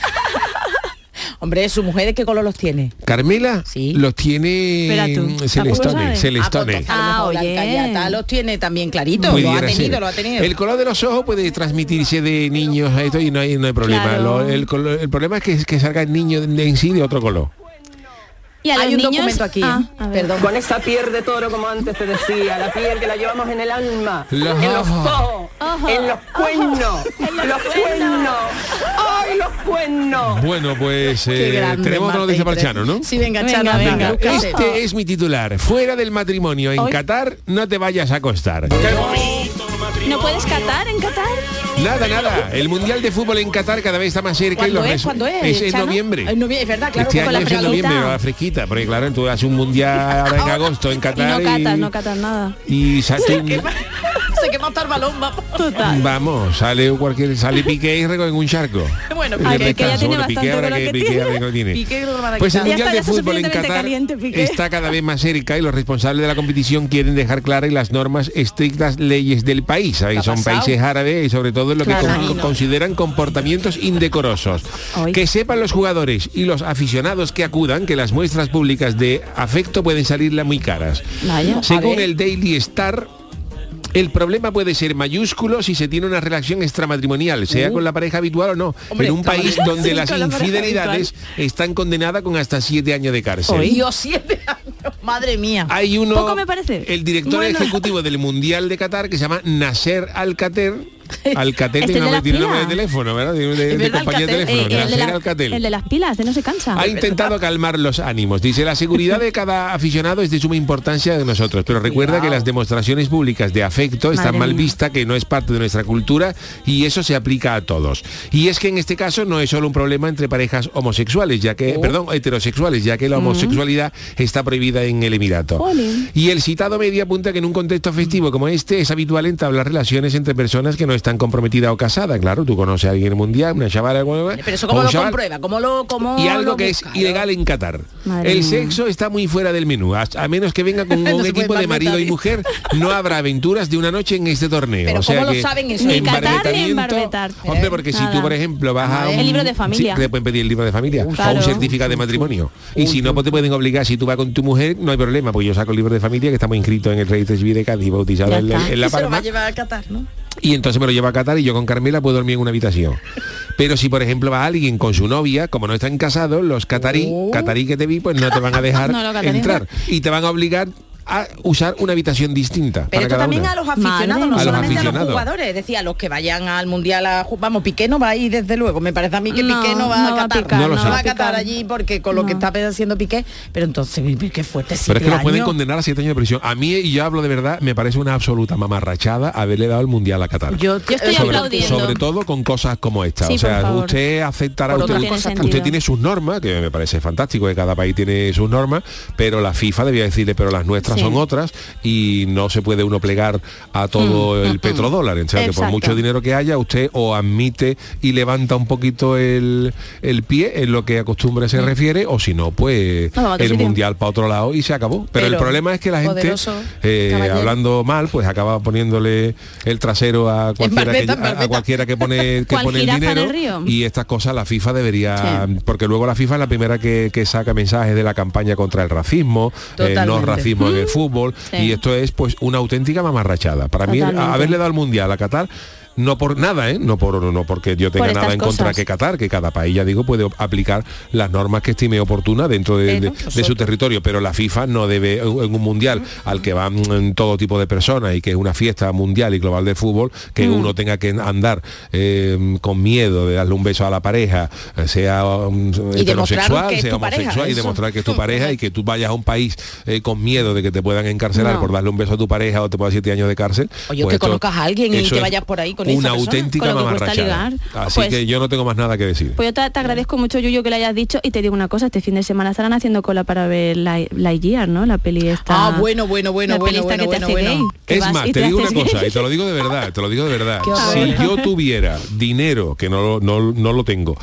I: Hombre, ¿su mujer de qué color los tiene?
E: Carmela
I: Sí.
E: los tiene
H: Espera tú,
E: mm,
H: ¿tampoco
E: Celestone? Celestone.
I: Ah, pues,
H: Ah, oye.
I: los tiene también clarito. Lo ha tenido,
E: ser.
I: lo ha tenido.
E: El color de los ojos puede transmitirse de niños a esto y no hay, no hay problema.
H: Claro.
E: Lo- el, color- el problema es que, que salga el niño de, en sí de otro color.
H: Y a
I: Hay
H: los
I: un
H: niños-
I: documento aquí.
H: Ah, a ver.
I: Perdón.
J: Con esa piel de toro, como antes te decía, la piel que la llevamos en el alma, en los
E: ojos.
J: ojos,
H: Ojo.
J: en los cuernos, [LAUGHS] los cuernos, ¡ay, los cuernos!
E: Bueno, pues eh,
I: grande,
E: tenemos otra
I: Marta
E: noticia para el
I: Itre.
E: Chano, ¿no?
I: Sí, venga, Chano,
H: venga.
I: venga,
H: Venga.
I: búscate.
E: Este es mi titular. Fuera del matrimonio en
H: Hoy-
E: Qatar, no te vayas a acostar.
H: ¿No puedes catar en Qatar?
E: Nada, nada. El Mundial de Fútbol en Qatar cada vez está más cerca y
I: ¿Cuándo
E: los
I: es?
E: resu-
I: ¿Cuándo es,
E: Es en noviembre.
I: En noviembre, es verdad, claro,
E: Este año
I: la
E: es en noviembre, va fresquita, porque claro, tú haces un mundial en agosto en
H: Y
E: Qatar
H: no catas, no catas nada.
E: y
I: Se quema hasta el balón, vamos.
H: Total.
E: vamos, sale cualquier sale Piqué y recoge un charco. [LAUGHS]
I: Bueno,
H: ya tiene bastante
E: que
H: que
E: Piqué habrá que lo tiene.
I: Piqué
E: Pues el.
H: Ya
E: Mundial
H: está,
E: de
H: ya
E: Fútbol en Qatar
H: caliente,
E: está cada vez más cerca y los responsables de la competición quieren dejar claras las normas estrictas leyes del país. Ahí
I: ¿Qué ha
E: son
I: pasado?
E: países árabes y sobre todo en lo que
H: Claro.
E: con-
I: Imagino.
E: consideran comportamientos indecorosos. Que sepan los jugadores y los aficionados que acudan que las muestras públicas de afecto pueden salirle muy caras.
H: Vaya.
E: Según el Daily Star, el problema puede ser mayúsculo si se tiene una relación extramatrimonial, sea con la pareja habitual o no,
I: Uh. Hombre,
E: en un país donde
H: Sí,
E: las
H: la
E: infidelidades están condenadas con hasta siete años de cárcel.
I: Dios, siete años. Madre mía.
E: Hay uno,
H: Poco me parece.
E: el director
H: Bueno.
E: ejecutivo del Mundial de Qatar que se llama Nasser Alcater. [LAUGHS] Alcatel
H: Este
E: tiene
H: de
E: nombre, de teléfono, ¿verdad? De, de- compañía de teléfono.
H: Eh, el, de
E: Nasser
H: la-
E: Alcatel.
H: el de las pilas, de no se cansa.
E: Ha intentado calmar los ánimos. Dice, la seguridad de cada aficionado es de suma importancia de nosotros, pero recuerda que las demostraciones públicas de afecto están
H: Madre
E: mal
H: mía.
E: vistas, que no es parte de nuestra cultura y eso se aplica a todos. Y es que en este caso no es solo un problema entre parejas homosexuales, ya que, perdón, heterosexuales, ya que la homosexualidad está prohibida en el Emirato. Y el citado medio apunta que en un contexto festivo como este es habitual entablar relaciones entre personas que no están comprometidas o casadas. Claro, tú conoces a alguien mundial, una chavala,
I: Pero eso cómo lo
E: chaval,
I: comprueba, cómo lo cómo
E: y algo
I: lo
E: que es ilegal en Qatar.
H: Madre
E: el
H: mía.
E: sexo está muy fuera del menú. A, a menos que venga con [LAUGHS]
I: No
E: un equipo de marido y mujer, no habrá aventuras de una noche en este torneo.
I: Pero
E: o sea
I: ¿cómo lo
E: que
I: saben eso?
H: Ni Qatar ni
E: embarbetamiento-
H: embarbetar.
E: Hombre, porque si tú, por ejemplo, vas a un...
H: El libro de familia.
E: Sí, te pueden pedir el libro de familia. O
H: Claro.
E: un certificado de matrimonio. Y si no, pues te pueden obligar, si tú vas con tu mujer, no hay problema, pues yo saco el libro de familia que estamos inscritos en el registro civil de Cádiz, bautizado en, La
I: lo va
E: Palma.
I: a llevar a Qatar, ¿no?
E: Y entonces me lo lleva a Qatar y yo con Carmela puedo dormir en una habitación. Pero si por ejemplo va alguien con su novia, como no están casados, los catarí,
I: Oh.
E: catarí que te vi, pues no te van a dejar [LAUGHS]
H: No,
E: entrar. Y te van a obligar a usar una habitación distinta
I: Pero
E: para
I: esto
E: cada
I: también
E: una.
I: a los aficionados,
H: Madre
I: no.
E: A los
I: solamente a los jugadores. Decía, los que vayan al mundial a vamos, Piqué no va a ir desde luego. Me parece a mí que
H: No,
I: Piqué no va
H: no
I: a
H: va a
I: Qatar.
H: picar,
E: No lo
I: va a. Qatar allí porque con lo que está haciendo Piqué. Pero entonces, qué fuerte siete
E: Pero es que nos pueden condenar a siete años de prisión. A mí, y yo hablo de verdad, me parece una absoluta mamarrachada haberle dado el mundial a Qatar.
I: Yo,
H: Yo estoy
E: sobre,
H: aplaudiendo.
E: sobre todo con cosas como esta.
H: Sí,
E: o sea, usted aceptará, usted,
H: Tiene
E: usted tiene sus normas, que me parece fantástico, que cada país tiene sus normas, pero la FIFA debía decirle, pero las nuestras
H: Sí.
E: son otras y no se puede uno plegar a todo el petrodólar. O sea, que por mucho dinero que haya, usted o admite y levanta un poquito el, el pie en lo que a costumbre se refiere, o si no, pues
H: No,
E: el mundial para otro lado y se acabó. Pero, el problema es que la gente, eh, hablando mal, pues acaba poniéndole el trasero a cualquiera, que,
I: barbeta,
E: a- cualquiera que pone, [LAUGHS] que
H: ¿Cuál
E: pone el dinero
H: el río?
E: y estas cosas la FIFA debería
H: Sí.
E: porque luego la FIFA es la primera que, que saca mensajes de la campaña contra el racismo eh, no racismo en el fútbol
H: Sí.
E: y esto es pues una auténtica mamarrachada para mí haberle dado el mundial a Qatar no por nada, ¿eh? no por no porque yo tenga
H: Por
E: nada en contra que Qatar, que cada país ya digo puede aplicar las normas que estime oportuna dentro de, de su territorio, pero la FIFA no debe en un mundial al que van mm, todo tipo de personas y que es una fiesta mundial y global de fútbol, que
H: Mm.
E: uno tenga que andar eh, con miedo de darle un beso a la pareja, eh, sea um,
I: demostrar
E: heterosexual, sea
I: pareja,
E: homosexual y demostrar que es tu pareja y que tú vayas a un país eh, con miedo de que te puedan encarcelar
H: No.
E: por darle un beso a tu pareja o te puedas siete años de cárcel.
I: Oye,
E: pues
I: que
E: esto-
I: conozcas a alguien y que
E: es
I: vayas por ahí con
E: una
I: persona.
E: auténtica mamarrachada. Así
H: Pues-
E: que yo no tengo más nada que decir.
H: Pues yo te, te agradezco mucho, Yuyo, que le hayas dicho y te digo una cosa, este fin de semana estarán haciendo cola para ver la, la ¿no? La peli esta...
I: Ah, bueno, bueno, bueno,
H: la
I: bueno,
H: peli esta
I: bueno,
H: que te
I: bueno,
H: hace
I: bueno.
H: gay, que
E: Es más, te digo una cosa, y te lo digo de verdad, te lo digo de verdad. [LAUGHS] Si yo tuviera dinero, que no, no, no lo tengo,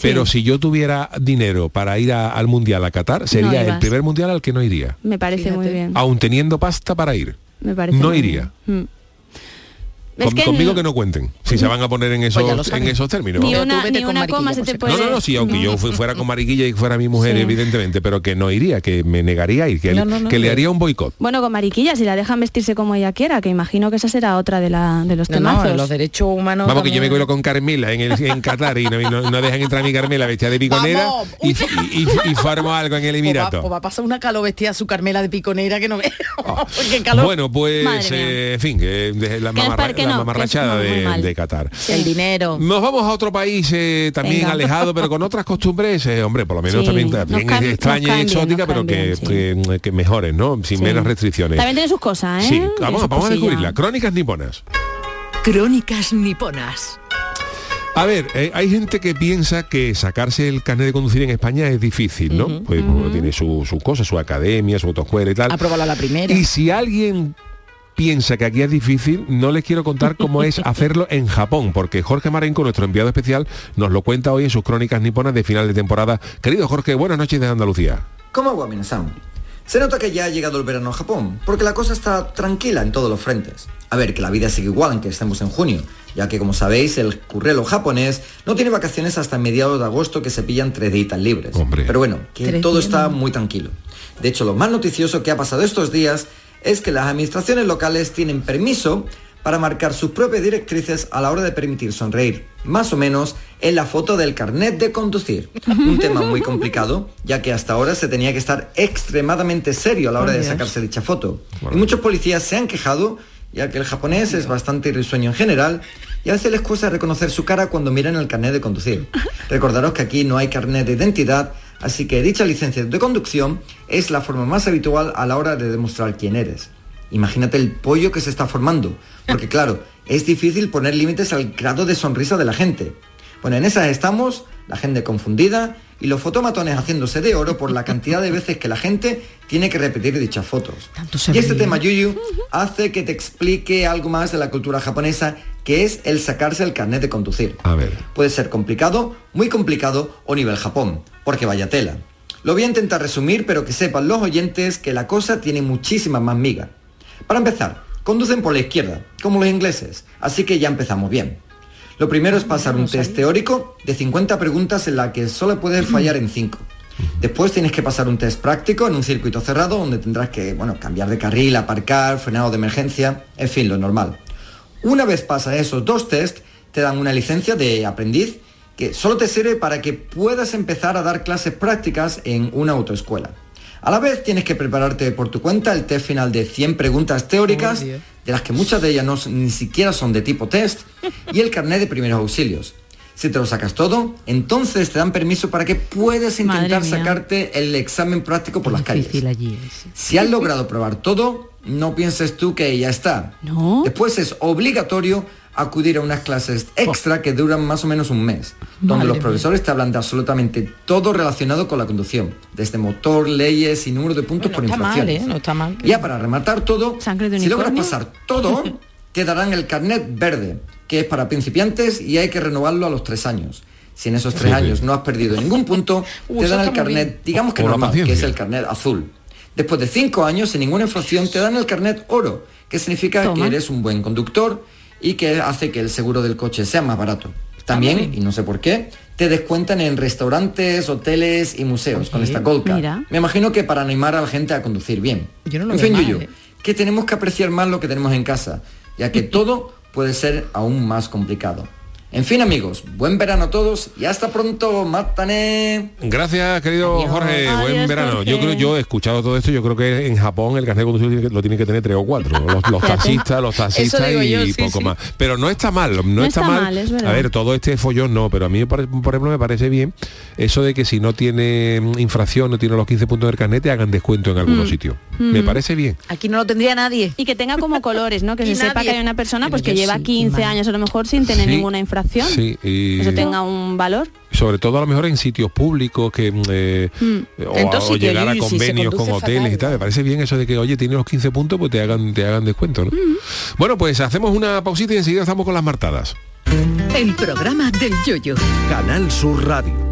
E: pero si yo tuviera dinero para ir a- al Mundial a Qatar, sería el primer Mundial al que no iría.
H: Me parece muy bien.
E: Aún teniendo pasta para ir.
H: Me parece
E: no
H: muy
E: iría.
H: bien. Es
E: Con-
H: que
E: conmigo que no cuenten, si se van a poner en esos,
I: Pues lo
E: en esos términos.
H: Ni una, ni una coma se te
I: si
H: puede...
E: No, no, no, sí, aunque yo fu- fuera con mariquilla y fuera mi mujer,
H: Sí.
E: evidentemente, pero que no iría, que me negaría a ir, que,
I: No, no, no,
E: que le haría un boicot.
H: Bueno, con mariquilla, si la dejan vestirse como ella quiera, que imagino que esa será otra de, la, de los
I: No, no,
H: temazos.
I: los derechos humanos.
E: Vamos, que yo me cuelo con Carmela en, el, en Qatar y no, no- no dejan entrar a mi Carmela vestida de piconera
I: Vamos,
E: y, y, y- y formo algo en el
I: O [LAUGHS] va,
E: Emirato.
I: o va a pasar una calor vestida a su Carmela de piconera que no veo. [LAUGHS] Calor.
E: Bueno, pues, eh, en fin, que la,
H: Que que
E: la
H: no,
E: mamarrachada
H: que
E: de, Qatar.
I: el dinero.
E: Nos vamos a otro país eh, también
H: Venga.
E: alejado, pero con otras costumbres, eh, hombre, por lo menos
H: Sí,
E: también, también extraña y exótica, pero que,
H: sí.
E: que, que mejores, ¿no? Sin
H: Sí.
E: menos restricciones.
H: También tiene sus cosas, ¿eh?
E: Sí, vamos,
H: sus
E: vamos a descubrirla. Crónicas niponas.
A: Crónicas niponas.
E: A ver, eh, hay gente que piensa que sacarse el carnet de conducir en España es difícil, ¿no? Pues bueno, tiene su, su cosa, su academia, su autoescuela y tal.
I: Apróbalo a la primera.
E: Y si alguien piensa que aquí es difícil, no les quiero contar cómo es [LAUGHS] hacerlo en Japón, porque Jorge Marenco, nuestro enviado especial, nos lo cuenta hoy en sus crónicas niponas de final de temporada. Querido Jorge, buenas noches de Andalucía.
K: ¿Cómo va Minasan? Se nota que ya ha llegado el verano a Japón, porque la cosa está tranquila en todos los frentes. A ver, que la vida sigue igual aunque estemos en junio, ya que como sabéis, el currelo japonés no tiene vacaciones hasta mediados de agosto que se pillan tres días libres.
E: Hombre.
K: Pero bueno, que todo
I: días,
K: está muy tranquilo. De hecho, lo más noticioso que ha pasado estos días es que las administraciones locales tienen permiso para marcar sus propias directrices a la hora de permitir sonreír, más o menos, en la foto del carnet de conducir. Un tema muy complicado, ya que hasta ahora se tenía que estar extremadamente serio a la hora
I: Oh,
K: de
I: Dios.
K: sacarse dicha foto. Y muchos policías se han quejado, ya que el japonés es bastante risueño en general, y a veces les cuesta reconocer su cara cuando miran el carnet de conducir. Recordaros que aquí no hay carnet de identidad, así que dicha licencia de conducción es la forma más habitual a la hora de demostrar quién eres. Imagínate el pollo que se está formando, porque claro, es difícil poner límites al grado de sonrisa de la gente. Bueno, en esas estamos, la gente confundida y los fotomatones haciéndose de oro por la cantidad de veces que la gente tiene que repetir dichas fotos. Y este tema, Yuyu, hace que te explique algo más de la cultura japonesa, que es el sacarse el carnet de conducir.
E: A ver.
K: Puede ser complicado, muy complicado o nivel Japón, porque vaya tela. Lo voy a intentar resumir, pero que sepan los oyentes que la cosa tiene muchísima más miga. Para empezar, conducen por la izquierda, como los ingleses, así que ya empezamos bien. Lo primero es pasar un test teórico de 50 preguntas en la que solo puedes [CLEARS THROAT] fallar en 5. Después tienes que pasar un test práctico en un circuito cerrado donde tendrás que, bueno, cambiar de carril, aparcar, frenado de emergencia, en fin, lo normal. Una vez pasas esos dos test, te dan una licencia de aprendiz que solo te sirve para que puedas empezar a dar clases prácticas en una autoescuela. A la vez tienes que prepararte por tu cuenta el test final de 100 preguntas teóricas,
I: Oh,
K: de las que muchas de ellas no, ni siquiera son de tipo test, y el carnet de primeros auxilios. Si te lo sacas todo, entonces te dan permiso para que puedas intentar sacarte el examen práctico por las calles. Si has logrado probar todo, no pienses tú que ya está. Después es obligatorio acudir a unas clases extra que duran más o menos un mes, donde
I: Madre
K: los
I: mía.
K: profesores te hablan de absolutamente todo relacionado con la conducción, desde motor, leyes y número de puntos por infracciones.
I: ¿eh? No está mal.
K: Ya para rematar todo,
I: de
K: si logras pasar todo, [LAUGHS] te darán el carnet verde, que es para principiantes y hay que renovarlo a los tres años. Si en esos tres
E: Sí, sí.
K: años no has perdido ningún punto, [LAUGHS] te dan el carnet,
E: bien.
K: digamos que normal, que es el carnet azul. Después de cinco años, sin ninguna infracción, te dan el carnet oro, que significa
I: Toma.
K: que eres un buen conductor y que hace que el seguro del coche sea más barato. También, y no sé por qué, te descuentan en restaurantes, hoteles y museos con esta
I: mira.
K: Me imagino que para animar a la gente a conducir bien.
I: Yo no lo
K: en fin,
I: mal,
K: Yuyu,
I: ¿eh?
K: que tenemos que apreciar más lo que tenemos en casa, ya que [LAUGHS] todo puede ser aún más complicado. En fin, amigos, buen verano a todos y hasta pronto, matané.
E: Gracias, querido Jorge. Buen verano.
K: Jorge.
E: Yo creo, yo he escuchado todo esto. Yo creo que en Japón el carnet de conducir tiene que- lo tienen que tener tres o cuatro. Los, los taxistas, los taxistas y
I: yo, sí,
E: poco
I: sí.
E: más. Pero no está mal. No,
I: No
E: está,
I: está
E: mal.
I: mal, es verdad.
E: a ver, todo este follón no. Pero a mí, por, por ejemplo, me parece bien eso de que si no tiene mm, infracción, no tiene los 15 puntos del carnet, te hagan descuento en algunos
H: Mm.
E: sitios. Me
H: Mm.
E: parece bien.
I: Aquí no lo tendría nadie.
H: Y que tenga como colores, ¿no? Que [LAUGHS]
I: Y
H: se sepa que hay una persona pues que lleva
I: sí,
H: 15
I: mal.
H: años a lo mejor sin tener
E: Sí,
H: ninguna infracción.
E: Sí, y
H: Eso tenga un valor.
E: sobre todo a lo mejor en sitios públicos que mm, eh,
H: Mm.
E: o,
H: En todos
E: o llegar a convenios con hoteles
H: fatal.
E: y tal me parece bien eso de que oye tienes los 15 puntos pues te hagan te hagan descuento ¿no?
H: Mm.
E: bueno pues hacemos una pausita y enseguida estamos con las martadas
A: El programa del yoyo.
D: Canal Sur Radio.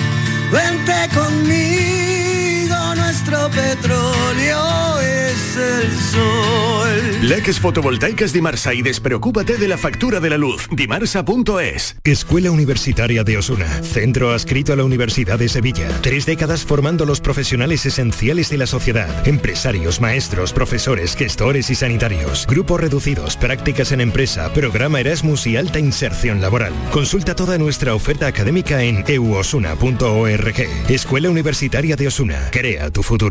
L: Vente conmigo, petróleo es el sol.
D: Leques fotovoltaicas Dimarsa y despreocúpate de la factura de la luz. Dimarsa.es. Escuela Universitaria de Osuna. Centro adscrito a la Universidad de Sevilla. Tres décadas formando los profesionales esenciales de la sociedad. Empresarios, maestros, profesores, gestores y sanitarios. Grupos reducidos, prácticas en empresa, programa Erasmus y alta inserción laboral. Consulta toda nuestra oferta académica en euosuna.org. Escuela Universitaria de Osuna. Crea tu futuro.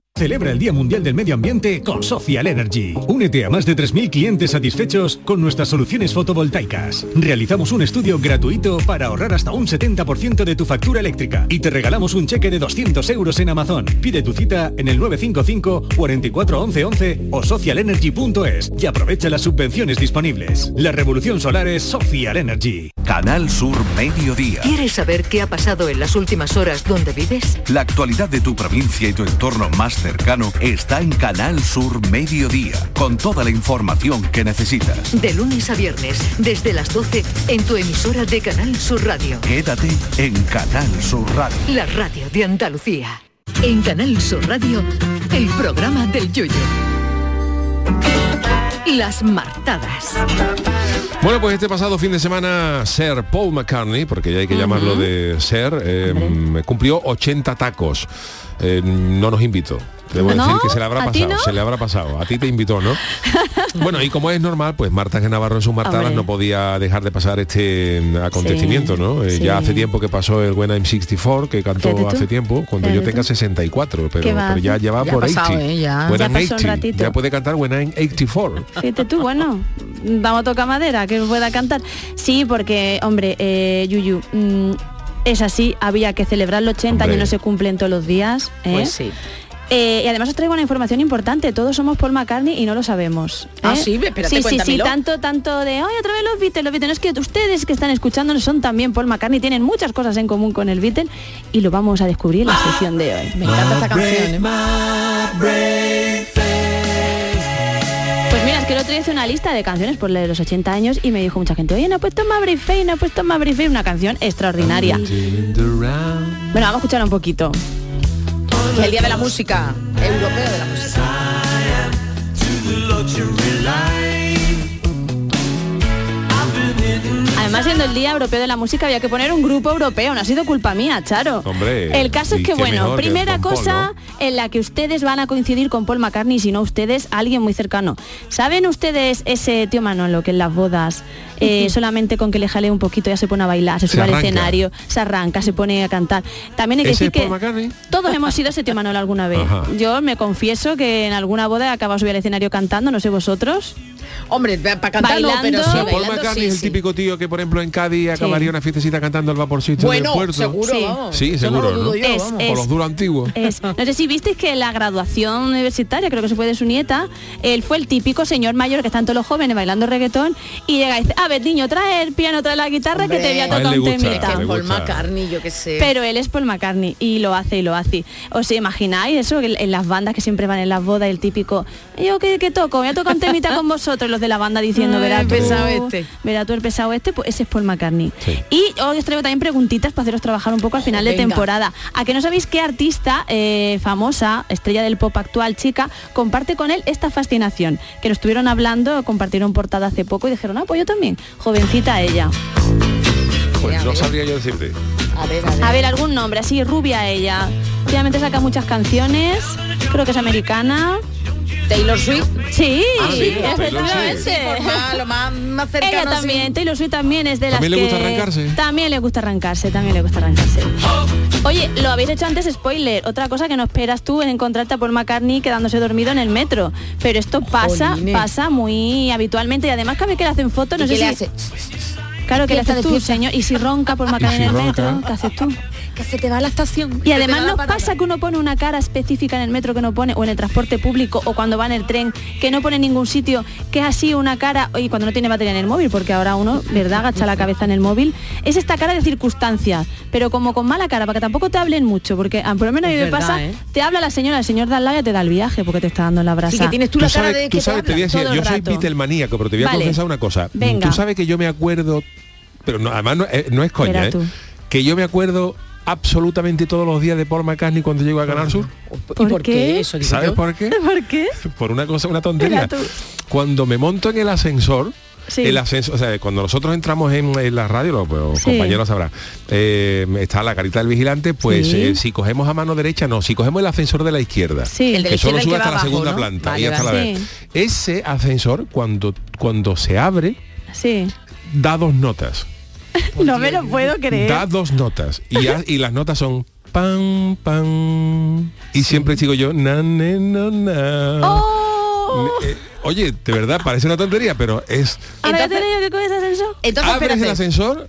M: Celebra el Día Mundial del Medio Ambiente con Social Energy. Únete a más de 3.000 clientes satisfechos con nuestras soluciones fotovoltaicas. Realizamos un estudio gratuito para ahorrar hasta un 70% de tu factura eléctrica y te regalamos un cheque de 200 euros en Amazon. Pide tu cita en el 955 44 11 11 o socialenergy.es y aprovecha las subvenciones disponibles. La revolución solar es Social Energy.
C: Canal Sur Mediodía.
A: ¿Quieres saber qué ha pasado en las últimas horas donde vives?
C: La actualidad de tu provincia y tu entorno más cercano está en Canal Sur Mediodía, con toda la información que necesitas.
A: De lunes a viernes, desde las 12, en tu emisora de Canal Sur Radio.
C: Quédate en Canal Sur Radio.
A: La radio de Andalucía. En Canal Sur Radio, el programa del Yoyo. Las martadas.
E: Bueno, pues este pasado fin de semana Sir Paul McCartney, porque ya hay que llamarlo de Sir, eh, cumplió 80 tacos. Eh, no nos invitó. Debo
H: ¿No?
E: decir que se le habrá
H: ¿A ti
E: pasado,
H: no?
E: se le habrá pasado. A ti te invitó, ¿no? [LAUGHS] bueno, y como es normal, pues Marta G. Navarro en sus martadas
H: Hombre.
E: no podía dejar de pasar este mm, acontecimiento,
H: Sí,
E: ¿no? Eh,
H: sí.
E: Ya hace tiempo que pasó el When I'm 64, que cantó hace tiempo, cuando yo tenga
H: tú.
E: 64, pero, pero ya, ya va
H: Ya ha
E: por
H: pasado,
E: 80.
H: ¿eh? Ya.
E: When
H: Ya
E: I'm
H: pasó un
E: 80.
H: ratito.
E: Ya puede cantar When I'm 84.
H: Fíjate tú, bueno, vamos a tocar madera, que pueda cantar. Sí, porque, hombre, eh, Yuyu, mm, es así, había que celebrar los 80
I: Hombre.
H: años, no se cumplen todos los días. ¿eh?
I: Pues sí.
H: Eh, y además os traigo una información importante, todos somos Paul McCartney y no lo sabemos.
I: Ah,
H: ¿eh?
I: sí, espérate,
H: sí, sí, sí, tanto, tanto de, ay, otra vez los Beatles, los Beatles, es que ustedes que están escuchándonos son también Paul McCartney, tienen muchas cosas en común con el Beatle y lo vamos a descubrir en la sección de hoy.
I: Me encanta esta canción. ¿eh?
H: Que el otro día hice una lista de canciones por la de los 80 años y me dijo mucha gente, oye, no ha puesto Maverick Faye, no ha puesto Maverick Faye, una canción extraordinaria. Bueno, vamos a escucharla un poquito.
I: El día de la música, europeo de la música.
H: Además, siendo el Día Europeo de la Música, había que poner un grupo europeo. No ha sido culpa mía, Charo.
E: Hombre,
H: El caso es que, bueno,
E: que
H: primera
E: Paul,
H: cosa en la que ustedes van a coincidir con Paul McCartney, si no ustedes, alguien muy cercano. ¿Saben ustedes ese tío Manolo que en las bodas, eh, solamente con que le jale un poquito ya se pone a bailar, se
E: Se
H: sube al escenario, se arranca, se pone a cantar? También hay que
E: ¿Ese
H: decir que
E: McCartney?
H: todos hemos sido ese tío Manolo alguna vez.
E: Ajá.
H: Yo me confieso que en alguna boda he acabado subir al escenario cantando, no sé vosotros.
I: Hombre, para cantar no,
H: Bailando.
I: pero sí,
E: O sea, Paul
I: bailando
E: McCartney
I: sí,
E: es el
I: sí.
E: típico tío que, por ejemplo, en Cádiz acabaría una fiestecita cantando el vaporcito
I: Bueno,
E: del puerto.
I: seguro,
H: Sí.
I: vamos.
E: Sí,
I: Eso no
E: seguro,
I: lo
E: ¿no?
I: dudo yo,
H: Es-
I: vamos.
E: Por los duros antiguos.
H: Es- no sé si visteis que la graduación universitaria, creo que se fue de su nieta, él fue el típico señor mayor que están todos los jóvenes bailando reggaetón y llega y dice, a ver niño, trae el piano, trae la guitarra que te voy a tocar
E: A él
H: un
E: le gusta,
H: temita.
E: le
I: Paul. McCartney, yo qué sé.
H: Pero él es Paul McCartney y lo hace y lo hace. ¿Os imagináis eso? En las bandas que siempre van en las bodas, el típico, yo que, toco, voy a tocar un temita con vosotros, los de la banda diciendo, verá
I: el
H: tú,
I: pesado este".
H: verá tú el pesado este, pues ese es Paul McCartney.
E: Sí.
H: Y os traigo también preguntitas para haceros trabajar un poco al final de
I: Venga.
H: temporada. ¿A que no sabéis qué artista eh, famosa, estrella del pop actual, chica, comparte con él esta fascinación? Que lo estuvieron hablando, compartieron portada hace poco y dijeron, ah, pues yo también, jovencita ella.
E: Pues no sabría yo decirte.
I: A ver, a ver.
H: A ver, algún nombre, así, rubia ella. Últimamente saca muchas canciones, creo que es americana.
I: Taylor Swift.
H: Sí,
E: Ah, sí,
H: efectivamente.
I: Por más, lo más, más cercano.
H: Ella también, Taylor Swift también es de las
E: ¿También le
H: que...
E: gusta arrancarse?
H: También le gusta arrancarse, también le gusta arrancarse. Oye, lo habéis hecho antes spoiler. Otra cosa que no esperas tú es encontrarte a Paul McCartney quedándose dormido en el metro. Pero esto pasa,
I: Jolines.
H: pasa muy habitualmente y además cada vez que le hacen fotos, no
I: ¿Y
H: sé
I: qué
H: si...
I: le hace?
H: Claro que le haces tú, señor. Y si ronca Paul [LAUGHS] McCartney
E: si
H: en el
E: ronca?
H: metro, ¿qué haces tú?
I: Que se te va a la estación.
H: Y además nos pasa que uno pone una cara específica en el metro que no pone, o en el transporte público, o cuando va en el tren, que no pone en ningún sitio, que es así una cara, y cuando no tiene batería en el móvil, porque ahora uno, ¿verdad?, agacha la cabeza en el móvil, es esta cara de circunstancia, pero como con mala cara, para que tampoco te hablen mucho, porque por lo menos a mí me
I: verdad,
H: pasa,
I: ¿eh?
H: te habla la señora, el señor de al lado ya te da el viaje, porque te está dando la brasa.
I: Sí, que tienes tú,
E: Tú
I: la cara
E: sabes,
I: de
E: tú
I: que
E: sabes,
I: te
E: te voy a decir, yo soy
H: rato.
E: Beatlemaníaco, pero te voy a
H: Vale.
E: confesar una cosa.
H: Venga.
E: Tú sabes que yo me acuerdo, pero no, además no, eh, no es coña, ¿eh? que yo me acuerdo absolutamente todos los días de Paul McCartney cuando llego a Canal Sur.
I: ¿Y por qué eso? digo
E: ¿Sabes
I: yo?
E: por qué? [LAUGHS]
H: ¿Por qué?
E: Por una cosa, una tontería. Cuando me monto en el ascensor,
H: Sí.
E: el ascensor, o sea, cuando nosotros entramos en, en la radio, los pues,
H: Sí.
E: compañeros sabrán, eh, está la carita del vigilante, pues
H: Sí.
E: eh, si cogemos a mano derecha, no, si cogemos el ascensor de la izquierda,
H: Sí. El de
I: la
E: que solo sube hasta la segunda
I: ¿no?
E: planta
I: Vale,
E: y hasta
I: vale.
E: la vez. Ese ascensor, cuando, cuando se abre,
H: Sí.
E: da dos notas.
H: No me lo puedo creer.
E: Da dos notas. Y, las notas son pam, pam. Y siempre sigo yo, na, ne, no, na.
H: ¡Oh!
E: Eh, Oye, de verdad, parece una tontería, pero es...
I: Entonces-
E: Abres el ascensor,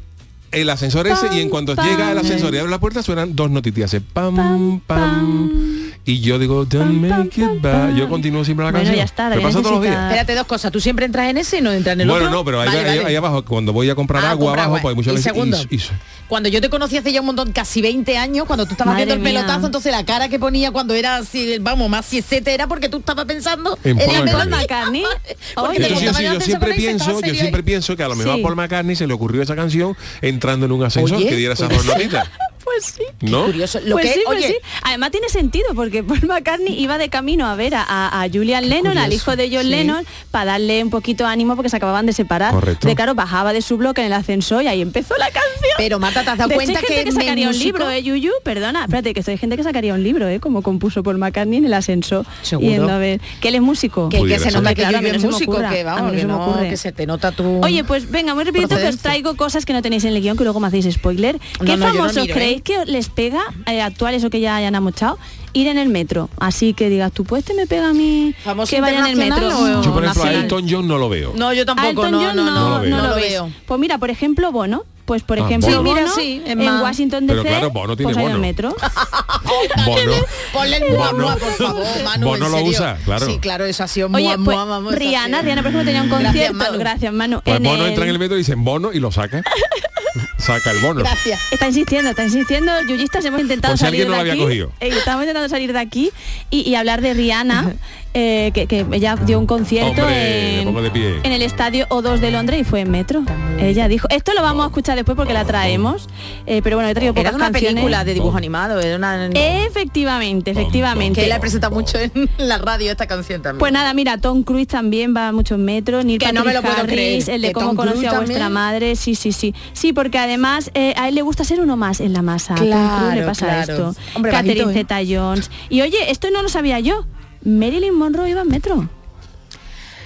E: el ascensor ese, y en cuanto llega el ascensor y abre la puerta, suenan dos notitas. hace Pam, pam, Y yo digo, don't make it bad. Yo continúo siempre la
H: Bueno,
E: canción.
H: ya está,
E: Me pasa todos los días.
I: Espérate dos cosas. Tú siempre entras en ese y no entras en el
E: Bueno,
I: otro.
E: no, pero ahí,
I: Vale,
E: ahí-
I: vale.
E: ahí abajo, cuando voy a comprar
I: Ah,
E: agua
I: compra
E: abajo,
I: agua.
E: pues muchas
I: Y
E: veces...
I: segundo,
E: y- y-
I: Cuando yo te conocí hace ya un montón, casi 20 años, cuando tú estabas
H: Madre
I: viendo el
H: mía.
I: pelotazo, entonces la cara que ponía cuando era así, vamos, más siesete era porque tú estabas pensando
E: En
I: en
E: Paul [LAUGHS]
I: la.
H: McCartney.
E: Yo siempre pienso, yo siempre pienso que a lo mejor a Paul McCartney se le ocurrió esa canción entrando en un ascensor que diera esas
I: puede
E: dos notitas. [LAUGHS]
H: Pues sí.
E: ¿No?
I: Curioso. Lo
H: pues
I: que,
H: sí, pues
I: oye,
H: sí. Además tiene sentido porque Paul McCartney iba de camino a ver a, a- a Julian Lennon, al hijo de John
I: Sí.
H: Lennon, para darle un poquito de ánimo porque se acababan de separar.
E: Correcto.
H: De claro, bajaba de su bloque en el ascensor y ahí empezó la canción.
I: Pero Marta, ¿te has dado
H: De hecho,
I: cuenta
H: hay gente
I: que
H: sacaría un libro, eh, Yuyu? Perdona, espérate, que estoy gente que sacaría un libro, eh, como compuso Paul McCartney en el ascensor.
I: Seguro.
H: Yendo a ver. Que él es músico.
I: que, se nota que
H: Claro, no
I: músico,
H: ocurra,
I: que
H: a
I: vamos,
H: mí no
I: que
H: se me
I: no,
H: ocurre.
I: que se te nota tu
H: Oye, pues venga, muy rapidito que os traigo cosas que no tenéis en el guion, que luego me hacéis spoiler. ¿Qué famosos
I: ¿eh?
H: Creéis que les pega, eh, actuales o que ya hayan amochado, ir en el metro? Así que digas, tú, pues este me pega a mí
I: ¿Famoso
H: que vaya en el metro.
E: Yo, por ejemplo, a? Elton John no lo veo.
I: No, yo tampoco,
H: Elton
I: no,
H: John
I: no,
E: No lo veo.
H: no
I: no
H: lo
I: veo.
H: Pues mira, por ejemplo, Bono. Pues por
E: Ah,
H: ejemplo,
E: Bono.
H: Bono,
I: Sí, mira, sí,
H: en
I: más-
H: Washington DC,
E: claro, Bono tiene
H: pues hay
E: bono.
H: el metro. [LAUGHS]
E: Bono.
I: Ponle el mua, por favor, [LAUGHS] Manu,
E: Bono
I: en
E: lo usa, claro.
I: Sí, claro, eso ha sido
H: Oye,
I: mua,
H: pues
I: mua,
H: Rihanna,
I: sido-
H: Rihanna por ejemplo tenía un
I: Gracias,
H: concierto,
I: Manu.
H: gracias Manu,
E: Pues
H: en
E: Bono
H: el-
E: entra en el metro y dicen bono y lo saca. [LAUGHS] saca el bono.
I: Gracias.
H: Está insistiendo, está insistiendo. Yuyistas hemos intentado
E: Por si
H: salir
E: no
H: de
E: lo
H: aquí.
E: había cogido.
H: eh, estamos intentando salir de aquí y, y hablar de Rihanna, eh, que, que ella dio un concierto
E: Hombre,
H: en, en el estadio O2 de Londres y fue en metro. Ella dijo, esto lo vamos a escuchar después porque la traemos, eh, pero bueno, he traído
I: Era
H: pocas
I: una
H: canciones.
I: película de dibujo animado, era una...
H: Efectivamente, efectivamente.
I: que la he presentado mucho en la radio esta canción también.
H: Pues nada, mira, Tom Cruise también va a muchos metros, Neil
I: Que
H: Patrick
I: no me lo puedo
H: Harris,
I: creer.
H: el de
I: ¿Que
H: cómo
I: Cruise
H: a vuestra
I: también?
H: madre, sí, sí, sí. Sí, porque además eh, a él le gusta ser uno más en la masa. A Tom Cruise le
I: Claro,
H: pasa
I: claro.
H: esto.
I: Hombre,
H: Catherine
I: bajito, ¿eh?
H: Zeta-Jones. Y oye, esto no lo sabía yo. Marilyn Monroe iba en metro.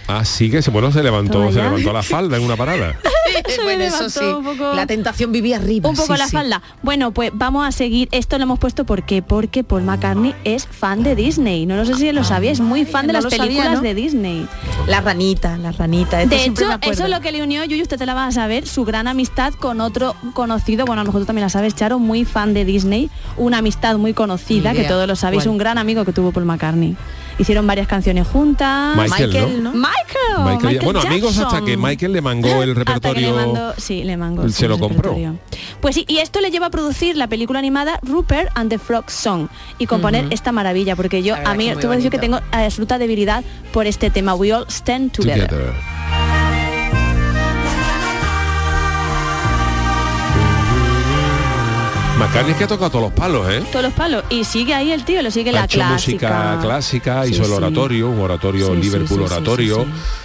E: Así que se, bueno, se levantó, se levantó la falda en una parada. [LAUGHS] [LAUGHS]
H: Se me
I: bueno, eso sí.
H: un poco-
I: La tentación vivía arriba.
H: Un poco
I: sí,
H: la
I: sí.
H: falda. Bueno, pues vamos a seguir. Esto lo hemos puesto ¿por qué? porque Paul McCartney es fan de Disney. No, lo sé si lo sabía, es muy fan de
I: no
H: las
I: sabía,
H: películas
I: ¿no?
H: de Disney.
I: La ranita, la ranita. esto
H: De hecho,
I: me
H: eso es lo que le unió, Yuyu, usted te la vas a saber, su gran amistad con otro conocido, bueno, a lo mejor tú también la sabes, Charo, muy fan de Disney, una amistad muy conocida, que todos lo sabéis, un gran amigo que tuvo Paul McCartney. Hicieron varias canciones juntas.
E: Michael,
I: Michael,
E: ¿no?
I: ¿no?
H: Michael,
E: Michael-
H: Michael
E: bueno, amigos hasta que Michael le mangó el repertorio.
H: le mandó- sí, le mangó.
E: Se
H: sí,
E: lo
H: el
E: compró.
H: repertorio. Pues sí, y esto le lleva a producir la película animada Rupert and the Frog Song y componer esta maravilla, porque yo a mí
I: que
H: te voy a decir que tengo
I: bonito.
H: absoluta debilidad por este tema We All Stand Together.
E: Together. McCartney es que ha tocado todos los palos, ¿eh?
H: Todos los palos. Y sigue ahí el tío, lo sigue
E: ha
H: la
E: hecho
H: clásica.
E: música clásica,
H: Sí,
E: hizo el
H: sí.
E: oratorio, un oratorio
H: Sí,
E: Liverpool oratorio,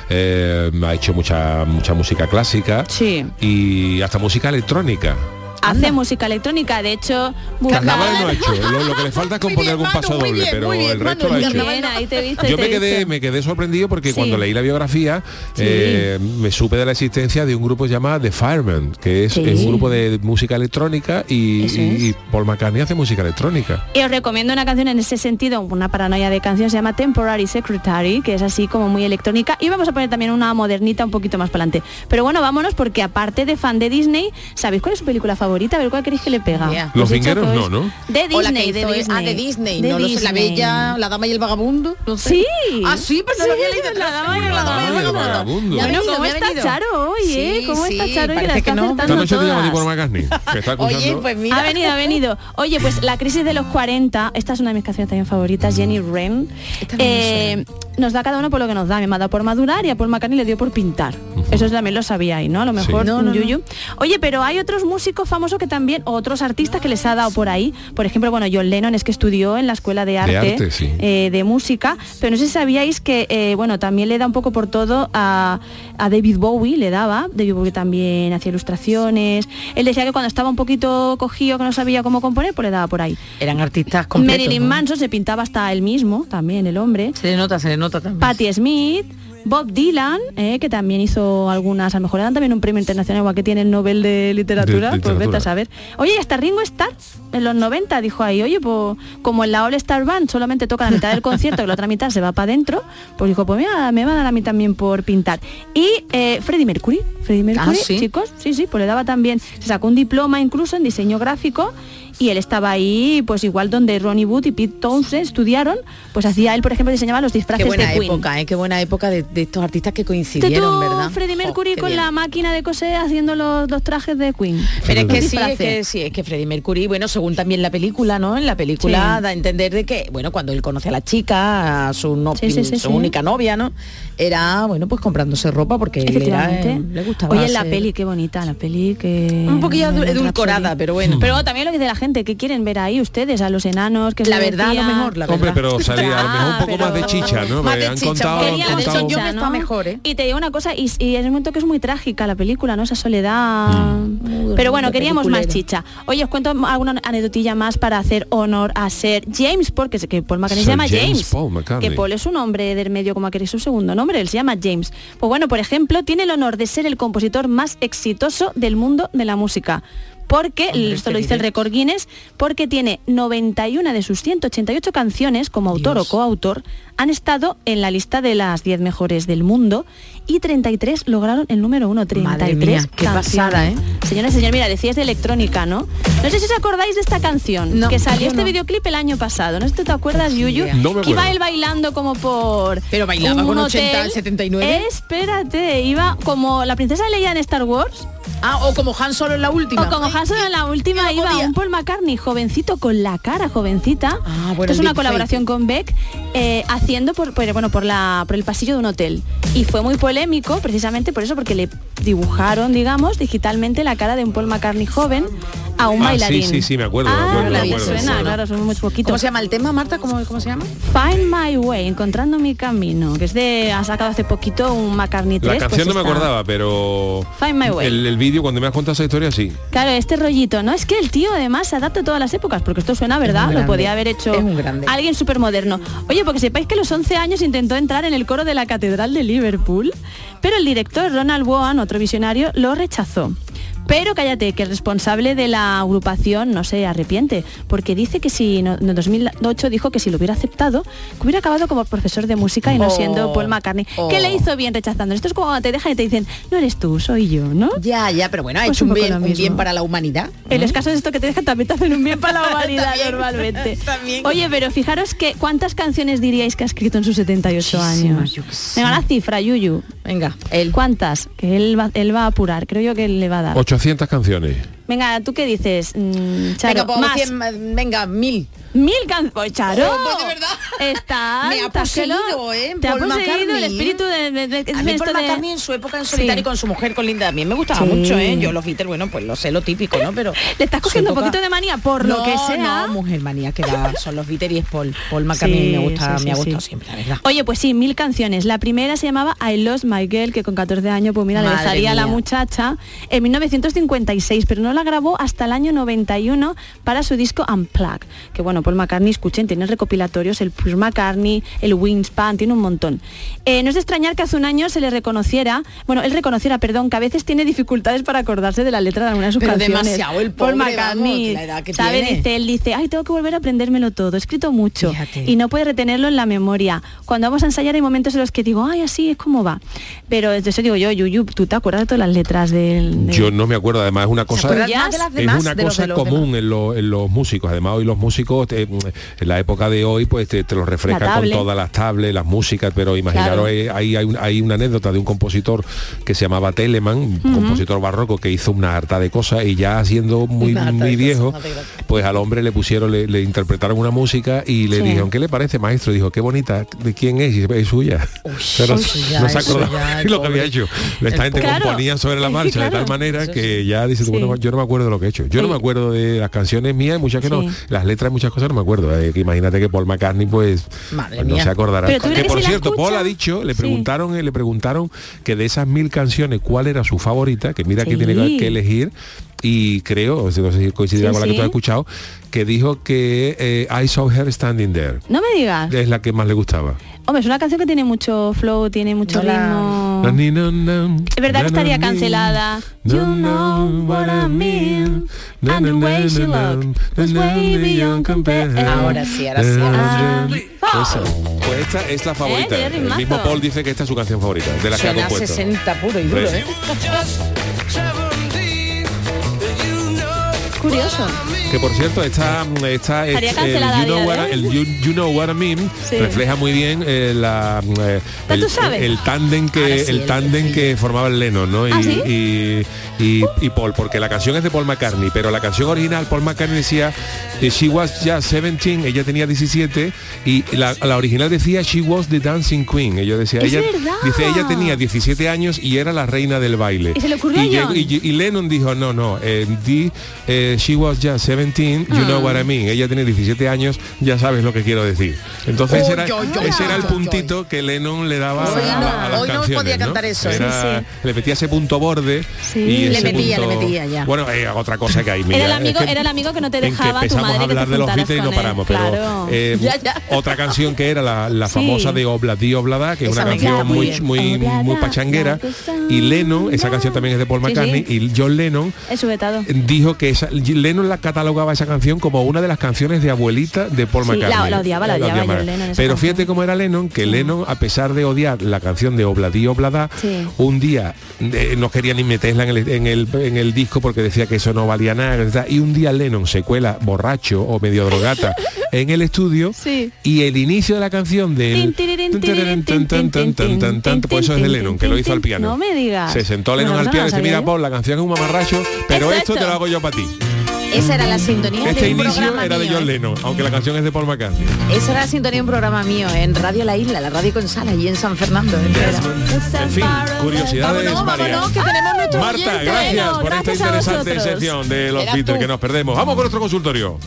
E: eh, ha hecho mucha mucha música clásica
H: Sí.
E: y hasta música electrónica.
H: Hace música electrónica, de hecho,
E: Carnaval no ha hecho, lo, lo que le falta es componer algún paso doble,
I: bien,
E: pero
I: bien,
E: el resto lo ha hecho.
H: Bien, ahí te he visto,
E: Yo
H: te
E: me quedé, me quedé sorprendido porque
H: Sí.
E: cuando leí la biografía
H: Sí.
E: eh, me supe de la existencia de un grupo llamado The Fireman, que es,
H: Sí.
E: es un grupo de música electrónica y, y- y Paul McCartney hace música electrónica.
H: Y os recomiendo una canción en ese sentido, una paranoia de canción, se llama Temporary Secretary, que es así como muy electrónica. Y vamos a poner también una modernita un poquito más para adelante. Pero bueno, vámonos porque aparte de fan de Disney, ¿sabéis cuál es su película favorita? A ver cuál queréis que le pega.
I: Yeah.
E: Los vingueros no, ¿no?
H: De
I: O la que
H: Disney, de Disney.
I: Ah, de Disney.
H: De
I: no lo sé, la
H: Disney.
I: bella, la dama y el vagabundo. No sé.
H: Sí.
I: Ah, sí, pero no lo había
H: Sí,
I: leído.
H: la dama y el
I: La dama
E: y el vagabundo.
H: Bueno, ¿cómo está. Charo hoy, eh?
I: Sí,
H: ¿Cómo
I: sí,
H: está Charo hoy que la
I: parece
H: está
I: que no.
H: acertando
E: Esta noche te llamo a ti
H: todas?
E: por McCartney, que está
I: Oye, pues mira.
H: Ha venido, ha venido. Oye, pues la crisis de los 40, esta es una de mis canciones también favoritas, Jenny Wren.
I: No me
H: Eh, nos da cada uno por lo que nos da. Me ha dado por madurar y a Paul McCartney le dio por pintar. Eso también lo sabíais, ¿no? A lo mejor
I: No,
H: un
I: no, no.
H: yuyu. Oye, pero hay otros músicos famosos que también, otros artistas que les ha dado por ahí. Por ejemplo, bueno, John Lennon es que estudió en la escuela de arte,
E: arte, sí.
H: eh, de música, pero no sé si sabíais que, eh, bueno, también le da un poco por todo a, a David Bowie, le daba. David Bowie también hacía ilustraciones. Él decía que cuando estaba un poquito cogido, que no sabía cómo componer, pues le daba por ahí.
I: Eran artistas completos.
H: Marilyn
I: ¿no?
H: Manson se pintaba hasta él mismo, también el hombre.
I: Se le nota, se le nota también.
H: Patti Smith, Bob Dylan, eh, que también hizo algunas, a lo mejor le dan también un premio internacional, igual que tiene el Nobel de literatura,
E: De- de
H: pues vete
E: literatura.
H: a saber. Oye, y hasta Ringo Starr, en los 90, dijo ahí, oye, pues como en la All Star Band solamente toca la mitad del concierto, que la otra mitad se va para adentro, pues dijo, pues mira, me va a dar a mí también por pintar. Y eh, Freddie Mercury, Freddie Mercury,
I: ¿sí?
H: chicos, sí, sí, pues le daba también, se sacó un diploma incluso en diseño gráfico y él estaba ahí, pues igual donde Ronnie Wood y Pete Townshend estudiaron, pues hacía él, por ejemplo, diseñaba los disfraces
I: Qué buena
H: de Queen.
I: época, ¿eh? Qué buena época de, de estos artistas que coincidieron, ¿verdad?
H: Freddie Mercury con
I: bien.
H: la máquina de coser haciendo los, los trajes de Queen.
I: Pero es que sí, es que sí, es que Freddie Mercury, bueno, según también la película, ¿no? En la película
H: Sí.
I: da a entender de que, bueno, cuando él conoce a la chica, a su, no,
H: Sí,
I: su única novia, ¿no? Era, bueno, pues comprándose ropa porque él era, eh, le gustaba.
H: Oye, en la
I: ser-
H: peli, qué bonita la peli, que...
I: Un poquillo edulcorada, pero bueno.
H: Pero también lo que dice la gente, gente. ¿Qué quieren ver ahí ustedes? A los enanos que se
I: La verdad,
H: decía-
I: lo mejor, la
E: Hombre,
I: verdad.
E: pero salía a lo mejor un poco
H: pero-
E: más de chicha, ¿no?
I: Más de
E: han
I: chicha,
E: contado, han contado-
I: yo que mejor, ¿eh?
H: Y te digo una cosa, y, y es un momento que es muy trágica la película, ¿no? Esa soledad.
E: Mm.
H: Pero bueno, queríamos más chicha. Oye, os cuento alguna anecdotilla más para hacer honor a ser James Paul, que, que Paul McCartney se llama
E: James
H: James.
E: Paul McCartney.
H: Que Paul es un hombre del medio como que es su segundo nombre, él se llama James. Pues bueno, por ejemplo, tiene el honor de ser el compositor más exitoso del mundo de la música. Porque,
I: Hombre,
H: esto lo dice el récord Guinness, porque tiene 91 de sus 188 canciones como autor
I: Dios.
H: o coautor han estado en la lista de las 10 mejores del mundo y 33 lograron el número uno. 33
I: Madre mía, qué pasada, ¿eh?
H: Señores, señor, mira, decías de electrónica, ¿no? No sé si os acordáis de esta canción,
I: No,
H: que salió este
I: no.
H: videoclip el año pasado. No sé si te acuerdas, Yuyu,
I: idea.
E: No me
H: que iba él bailando como por
I: Pero bailaba
H: un
I: con 80
H: hotel.
I: al 79.
H: Espérate, iba como la princesa Leia en Star Wars.
I: Ah, o como Han Solo en la última.
H: O como Hanson en la última iba
I: podía.
H: un Paul McCartney jovencito con la cara jovencita.
I: Ah, bueno,
H: Esto es una colaboración con Beck eh, haciendo por, por- bueno por la por el pasillo de un hotel y fue muy polémico precisamente por eso porque le dibujaron digamos digitalmente la cara de un Paul McCartney joven a un
E: Ah,
H: bailarín.
E: sí, sí, sí, me acuerdo, me
H: Ah,
E: acuerdo,
H: la
E: me
H: vi,
E: acuerdo.
H: suena, claro, son muy poquito.
I: ¿Cómo se llama el tema, Marta? ¿Cómo, cómo se llama?
H: Find My Way, encontrando mi camino, que es de ha sacado hace poquito un McCartney 3.
E: La canción
H: pues
E: no me acordaba, pero
H: Find My Way.
E: el, el vídeo cuando me has contado esa historia sí.
H: Claro, este rollito, ¿no? Es que el tío además se adapta a todas las épocas, porque esto suena, ¿verdad? Lo podía haber hecho
I: es un grande.
H: alguien súper moderno. Oye, porque sepáis que los 11 años intentó entrar en el coro de la Catedral de Liverpool, pero el director Ronald Woan, otro visionario, lo rechazó. Pero cállate, que el responsable de la agrupación no se arrepiente, porque dice que si no- en 2008 dijo que si lo hubiera aceptado, que hubiera acabado como profesor de música y no
I: Oh,
H: siendo Paul McCartney.
I: oh.
H: Que le hizo bien rechazando. Esto es como cuando te dejan y te dicen, no eres tú, soy yo, ¿no?
I: Ya, ya, pero bueno, ha
H: Pues
I: hecho
H: un
I: bien, un bien para la humanidad.
H: En los casos de esto que te dejan también te hacen un bien para la [LAUGHS] humanidad
I: También,
H: normalmente. [LAUGHS]
I: también.
H: Oye, pero fijaros que cuántas canciones diríais que ha escrito en sus 78 años.
I: yo.
H: Venga, la cifra, Yuyu.
I: Venga, él.
H: ¿Cuántas? Que él va, él va a apurar. Creo yo que él le va a dar.
E: 800 canciones.
H: Venga, ¿tú qué dices, mm, Charo?
I: Venga, pues,
H: Más.
I: venga, mil.
H: Mil canciones. Charo.
I: Oh, pues, de verdad.
H: Está. [LAUGHS]
I: Me ha poseído, ¿eh?
H: Te ha
I: Paul
H: poseído el
I: McCartney.
H: espíritu de, de, de-
I: A mí Paul
H: de-
I: McCartney en su época en
H: Sí.
I: solitario con su mujer, con Linda, también me gustaba
H: Sí.
I: mucho, ¿eh? Yo los Beatles, bueno, pues lo sé, lo típico, ¿no? Pero [LAUGHS]
H: Le estás cogiendo un poquito de manía por lo que sea.
I: No, mujer manía que da, [LAUGHS] son los Beatles y es Paul. Paul McCartney
H: Sí,
I: me gusta,
H: sí,
I: me ha gustado
H: sí.
I: siempre, la verdad.
H: Oye, pues sí, mil canciones. La primera se llamaba I Lost My Girl, que con 14 años, pues mira, le dejaría a la muchacha en 1956, pero no la grabó hasta el año 91 para su disco Unplugged. Que bueno, Paul McCartney, escuchen, tiene recopilatorios, el Paul McCartney, el Wingspan, tiene un montón. Eh, no es de extrañar que hace un año se le reconociera, bueno, él reconociera, perdón, que a veces tiene dificultades para acordarse de la letra de alguna de sus
I: Pero
H: canciones.
I: demasiado el
H: Paul
I: pobre,
H: McCartney,
I: vamos, la edad que
H: ¿sabe?
I: tiene.
H: Dice, él dice, ay, tengo que volver a aprendérmelo todo, he escrito mucho
I: Fíjate.
H: y no puede retenerlo en la memoria. Cuando vamos a ensayar hay momentos en los que digo, ay, así es como va. Pero de eso digo yo, Yuyu, ¿tú te acuerdas de todas las letras del...? del-
E: Yo no me acuerdo, además es una cosa
I: de las
E: es
I: demás,
E: una
I: de los
E: cosa
I: los
E: común en, lo- en los músicos. Además hoy los músicos eh, en la época de hoy pues te, te lo refrescan
H: La
E: con todas las tablets, las músicas, pero imaginaros
H: Claro.
E: eh, hay, un- hay una anécdota de un compositor que se llamaba Telemann, un compositor barroco que hizo una harta de cosas y ya siendo muy,
I: Una
E: muy viejo,
I: cosas,
E: pues al hombre le pusieron, le, le interpretaron una música y le
H: Sí.
E: dijeron, ¿qué le parece maestro? Dijo, qué bonita, ¿de quién es? Y dice, es suya. [LAUGHS] Pero
I: eso ya,
E: no se acordaba [LAUGHS] lo que había hecho. Esta gente componía sobre la marcha de tal [LAUGHS] manera que ya dices,
H: Sí.
E: bueno, yo no me acuerdo de lo que he hecho. Yo no me acuerdo de las canciones mías, muchas que no. Las letras de muchas cosas no me acuerdo. Eh, que imagínate que Paul McCartney, pues,
I: Madre
E: pues no
I: mía.
E: se acordará.
H: Pero
E: Que
H: que
E: por
H: si
E: cierto, Paul ha dicho, le preguntaron, eh, le preguntaron que de esas mil canciones, ¿cuál era su favorita? Que mira que tiene que elegir. Y creo, no sé si coincidirá
H: Sí,
E: con la que
H: sí.
E: tú has escuchado, que dijo que eh, I saw her standing there.
H: No me digas.
E: Es la que más le gustaba.
H: Hombre, es una canción que tiene mucho flow, tiene mucho ritmo. Es verdad que estaría cancelada. You know what I mean.
E: na,
H: And the
E: na,
H: way
E: na,
H: she
E: na,
H: look
E: na,
H: was
E: na,
H: way
E: na,
H: beyond compare.
I: Ahora sí, ahora sí,
H: ahora sí.
E: Esa. Pues esta es la favorita.
H: tiene
E: El mismo Paul dice que esta es su canción favorita, de la que ha compuesto.
I: 60 puro y duro,
E: Hombre.
I: ¿eh?
H: Curioso.
E: Que por cierto, esta, esta es-
H: Estaría
E: el, you know what
H: hoy.
E: el you, you know what I mean
H: Sí.
E: refleja muy bien eh, la eh,
H: ¿Ya
E: el,
H: sabes?
E: el tándem que
I: sí,
E: el
I: el
E: tándem que formaba el Lennon, ¿no? Y,
H: ¿Ah,
E: y, y- y Paul, porque la canción es de Paul McCartney, pero la canción original Paul McCartney decía eh, She was just 17, ella tenía 17 y la, la original decía She was the dancing queen. Ella decía,
H: Es
E: ella
H: verdad.
E: dice ella tenía 17 años y era la reina del baile.
H: ¿Y se le ocurrió a John?
E: Lennon dijo, no, no, eh, di, eh, she was just 17, you know what I mean. Ella tiene 17 años, ya sabes lo que quiero decir. Entonces
I: Uy,
E: era,
I: uy, uy,
E: ese era el puntito que Lennon le daba
I: Hoy
E: a, la- a las
I: hoy no
E: canciones.
I: podía
E: ¿no?
I: cantar eso.
E: Era-
I: Sí,
E: Le metía ese punto borde y
I: Le metía, le
E: punto-
I: metía ya.
E: Bueno, eh, otra cosa que hay. mira,
H: Era el
E: es
H: amigo,
E: que
H: era el amigo que no te
E: en que
H: dejaba tu madre
E: a
H: que te
E: hablar de los Beatles y no
H: él.
E: paramos, pero
H: Claro.
E: eh, [LAUGHS]
H: Ya, ya.
E: otra canción que era la, la
H: Sí.
E: famosa de Obladi Oblada, que es una canción
H: muy
E: muy muy, pachanguera, y Lennon, esa canción también es de Paul
H: Sí,
E: McCartney,
H: sí.
E: y John Lennon
H: Es
E: dijo que esa, Lennon la catalogaba esa canción como una de las canciones de abuelita de Paul
H: Sí,
E: McCartney.
H: la odiaba, la odiaba Lennon,
E: Pero
H: canción.
E: fíjate cómo era Lennon, que Lennon, a pesar de odiar la canción de Obladi Oblada,
H: Sí.
E: un día eh, no quería ni meterla en el, en, el, en el disco porque decía que eso no valía nada. Y un día Lennon se cuela borracho o medio drogata [LAUGHS] en el estudio
H: Sí.
E: y el inicio de la canción
H: tin,
E: Pues eso es de Lennon, que lo hizo al piano.
H: No me digas.
E: Se sentó Lennon al
H: no,
E: piano
H: no
E: y dice, mira. Paul, la canción es un mamarracho, pero
I: Esto,
E: te lo hago yo para ti.
I: Esa era la sintonía
E: Este
I: de un
E: inicio
I: programa
E: era de
I: mío,
E: John
I: ¿eh?
E: Lennon, aunque la canción es de Paul McCartney.
I: Esa era la sintonía de un programa mío en Radio La Isla, la radio con sala, allí en San Fernando.
E: En fin, curiosidades
I: Vámonos,
E: varias.
I: vámonos, que tenemos nuestro
E: Marta,
I: oyente.
E: gracias por esta
H: gracias a
E: interesante sección de los
I: tú.
E: que nos perdemos. Vamos con nuestro consultorio.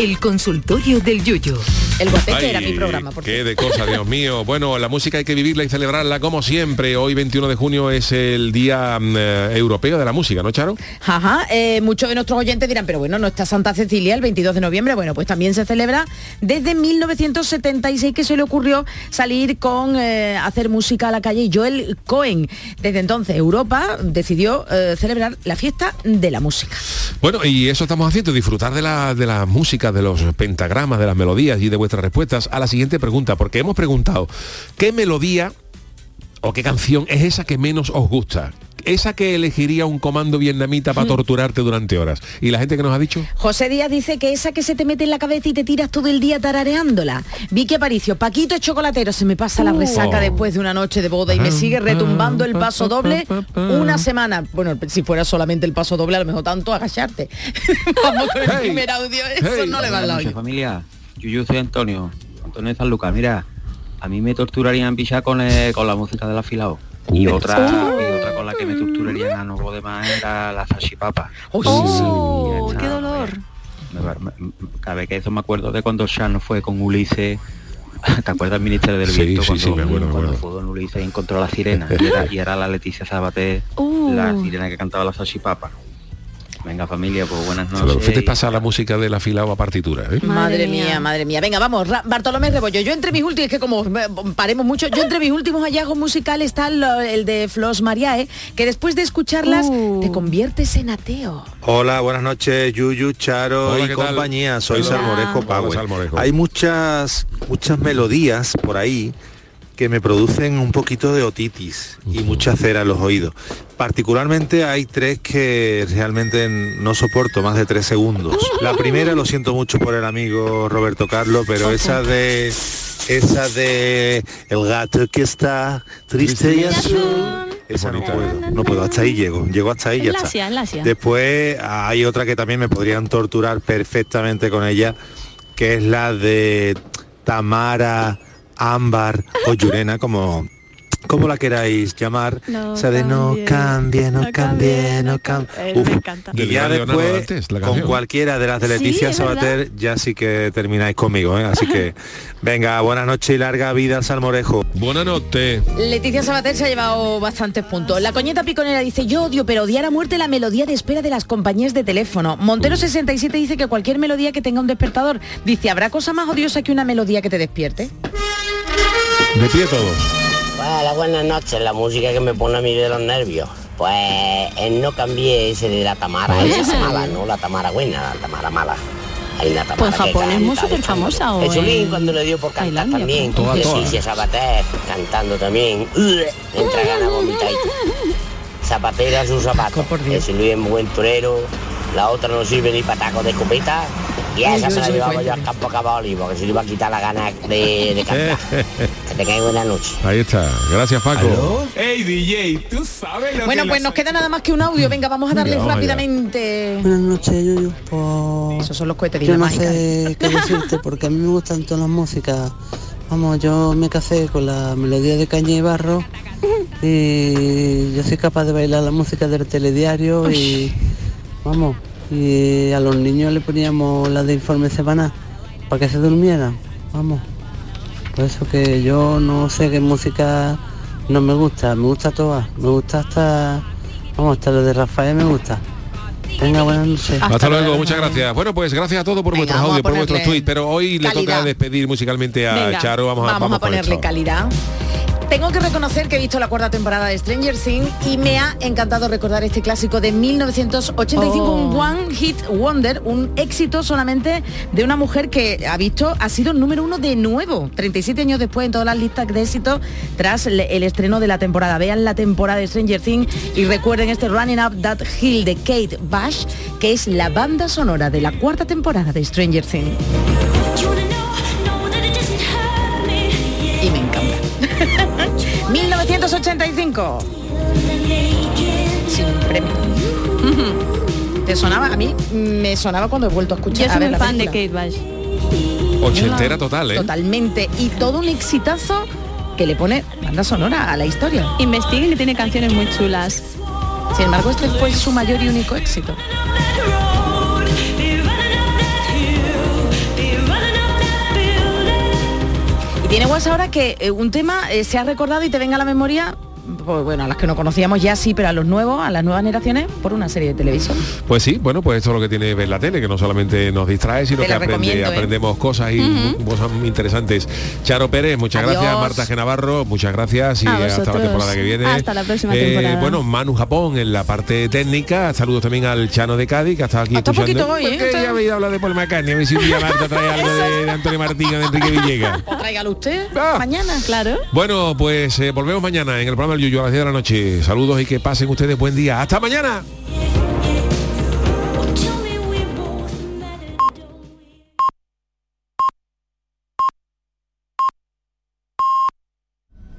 A: El consultorio del Yuyo.
I: El guateque
E: Ay,
I: era mi programa, por
E: qué de cosa, Dios mío. [LAUGHS] Bueno, la música hay que vivirla y celebrarla como siempre. Hoy 21 de junio es el Día mm, eh, Europeo de la Música, ¿no, Charo?
I: Ajá, eh, muchos de nuestros oyentes dirán, pero bueno, no está Santa Cecilia el 22 de noviembre. Bueno, pues también se celebra desde 1976 que se le ocurrió salir con eh, hacer música a la calle y Joel Cohen. Desde entonces Europa decidió eh, celebrar la fiesta de la música.
E: Bueno, y eso estamos haciendo, disfrutar de la, de la música, de los pentagramas, de las melodías y de vuestras respuestas a la siguiente pregunta, porque hemos preguntado, ¿qué melodía o qué canción es esa que menos os gusta? Esa que elegiría un comando vietnamita para torturarte durante horas. ¿Y la gente que nos ha dicho?
I: José Díaz dice que esa que se te mete en la cabeza y te tiras todo el día tarareándola. Vicky Aparicio, Paquito es chocolatero, se me pasa la
E: Oh.
I: resaca después de una noche de boda y me sigue retumbando el paso doble una semana. Bueno, si fuera solamente el paso doble, a lo mejor tanto agacharte. [LAUGHS] Vamos con el
N: Hey.
I: primer audio, eso no le va al
N: familia. Yo, yo soy Antonio, Antonio de San Lucas. Mira, a mí me torturarían pichar con, con la música del afilado. Y otra, y otra con la que me torturarían a no poder más era la salchipapa.
H: Oh, qué dolor.
N: Cada vez que eso me acuerdo de cuando Shano fue con Ulises. [LAUGHS] ¿Te acuerdas del Ministerio del
E: Sí,
N: Viento?
E: sí,
N: cuando,
E: sí, me acuerdo, me
N: cuando
E: acuerdo.
N: fue Don Ulises y encontró la sirena. Y era, y era la Leticia Sabater,
H: Uh.
N: la sirena que cantaba la salchipapa. Venga familia, pues buenas noches.
E: Fíjate pasa la música del afilado a partitura. ¿eh?
I: Madre mía, madre mía. Venga, vamos, Bartolomé Rebollo. Yo entre mis últimos, es que como eh, paremos mucho, yo entre mis últimos hallazgos musicales está el de Flos Mariae, que después de escucharlas
H: Uh.
I: te conviertes en ateo.
O: Hola, buenas noches, Yuyu, Charo
E: Hola,
O: y compañía. Soy. Salmorejo.
E: Salmorejo.
O: Hay muchas, muchas melodías por ahí que me producen un poquito de otitis y mucha cera en los oídos. Particularmente hay tres que realmente no soporto más de tres segundos. La primera, lo siento mucho por el amigo Roberto Carlos, pero esa de esa de el gato que está triste y azul. Esa no puedo, no puedo, hasta ahí llego, llego hasta ahí ya está. Después hay otra que también me podrían torturar perfectamente con ella, que es la de Tamara, Ámbar o Yurena, como, como la queráis llamar.
H: No
O: o sea, de no cambie, no cambie, no cambie.
H: Me encanta.
O: Y ya después,
E: Dantes, la
O: con cualquiera de las de Leticia. Sabater, ya sí que termináis conmigo, ¿eh? Así que, [LAUGHS] venga, buenas noches y larga vida al Salmorejo.
E: Buenas noches.
I: Leticia Sabater se ha llevado bastantes puntos. La coñeta piconera dice, yo odio, pero odiar a muerte la melodía de espera de las compañías de teléfono. Montero 67 dice que cualquier melodía que tenga un despertador. Dice, ¿habrá cosa más odiosa que una melodía que te despierte?
E: De pie todos.
P: Hola, buenas noches. La música que me pone a mí de los nervios. Pues él no cambié ese de la Tamara,
H: Ah,
P: esa
H: ese.
P: mala, no la Tamara buena, la Tamara mala. Hay una Tamara
H: Pues Japón es muy súper famosa o
P: cuando le dio por cantar
H: Tailandia,
P: también.
H: pues.
E: Toda, toda.
P: Sabater cantando también. Entra ganas de vomitar. Zapatera su zapato. Jesulín es muy buen torero. La otra no sirve ni para tacos de escopeta. Y
I: Ay,
P: esa me la llevaba yo al campo caballo porque se le iba a quitar la gana de, de cantar. [LAUGHS] que tengáis buena noche.
E: Ahí está. Gracias, Paco.
Q: Hey DJ, tú sabes lo
I: Bueno,
Q: que
I: pues nos queda nada más que un audio. Venga, vamos a darle
E: Venga, vamos allá.
I: rápidamente.
R: Buenas noches, Yuyu. Pues,
I: Esos son los cohetes de
R: yo no sé qué [LAUGHS] decirte porque a mí me gustan todas las músicas. Vamos, yo me casé con la melodía de Caña y Barro y yo soy capaz de bailar la música del telediario y vamos, y a los niños le poníamos la de informe semanal para que se durmieran. Vamos. Por eso que yo no sé qué música no me gusta, me gusta todas, me gusta hasta, vamos, hasta lo de Rafael me gusta. Venga, buenas noches.
E: Hasta, luego, muchas gracias. Bueno, pues gracias a todos por vuestros audios, por vuestros tweets, pero hoy le
I: calidad.
E: toca despedir musicalmente a
I: Venga,
E: Charo. Vamos, a,
I: vamos
E: vamos
I: a ponerle calidad. Tengo que reconocer que he visto la cuarta temporada de Stranger Things y me ha encantado recordar este clásico de 1985,
H: Oh.
I: un One Hit Wonder, un éxito solamente de una mujer que ha visto, ha sido número uno de nuevo, 37 años después en todas las listas de éxito tras el estreno de la temporada. Vean la temporada de Stranger Things y recuerden este Running Up That Hill de Kate Bush, que es la banda sonora de la cuarta temporada de Stranger Things. 1985. Sin premio. [LAUGHS] ¿Te sonaba? A mí me sonaba cuando he vuelto a escuchar.
H: Yo
I: a
H: soy
I: ver
H: muy
I: la
H: fan de
I: película.
H: Kate Bush.
E: Ochentera total, ¿eh?
I: Totalmente. Y todo un exitazo que le pone banda sonora a la historia.
H: Investiguen que tiene canciones muy chulas.
I: Sin embargo, este fue su mayor y único éxito. Tiene guasa ahora que eh, un tema eh, se ha recordado y te venga a la memoria, pues, bueno, a las que no conocíamos ya sí, pero a los nuevos, a las nuevas generaciones, por una serie de televisión.
E: Pues sí, bueno, pues esto es lo que tiene ver la tele, que no solamente nos distrae, sino
I: Te
E: que aprende-
I: ¿eh?
E: aprendemos cosas y
I: Ujú.
E: cosas muy interesantes. Charo Pérez, muchas
I: Adiós.
E: gracias. Marta Genavarro, muchas gracias y hasta la temporada que viene. Eh,
H: Hasta la próxima temporada.
E: Bueno, Manu Japón en la parte técnica. Saludos también al Chano de Cádiz, que ha estado aquí
I: Hasta
E: escuchando.
I: poquito hoy, ¿eh?
E: Porque ya habéis hablar de Paul McCartney, a ver si un día Marta trae [LAUGHS] algo de, de Antonio Martín o de Enrique Villegas.
I: O tráigalo usted
E: Ah.
I: mañana.
H: Claro.
E: Bueno, pues eh, volvemos mañana en el programa El Yuyo a las 10 de la noche. Saludos y que pasen ustedes buen día. ¡Hasta mañana!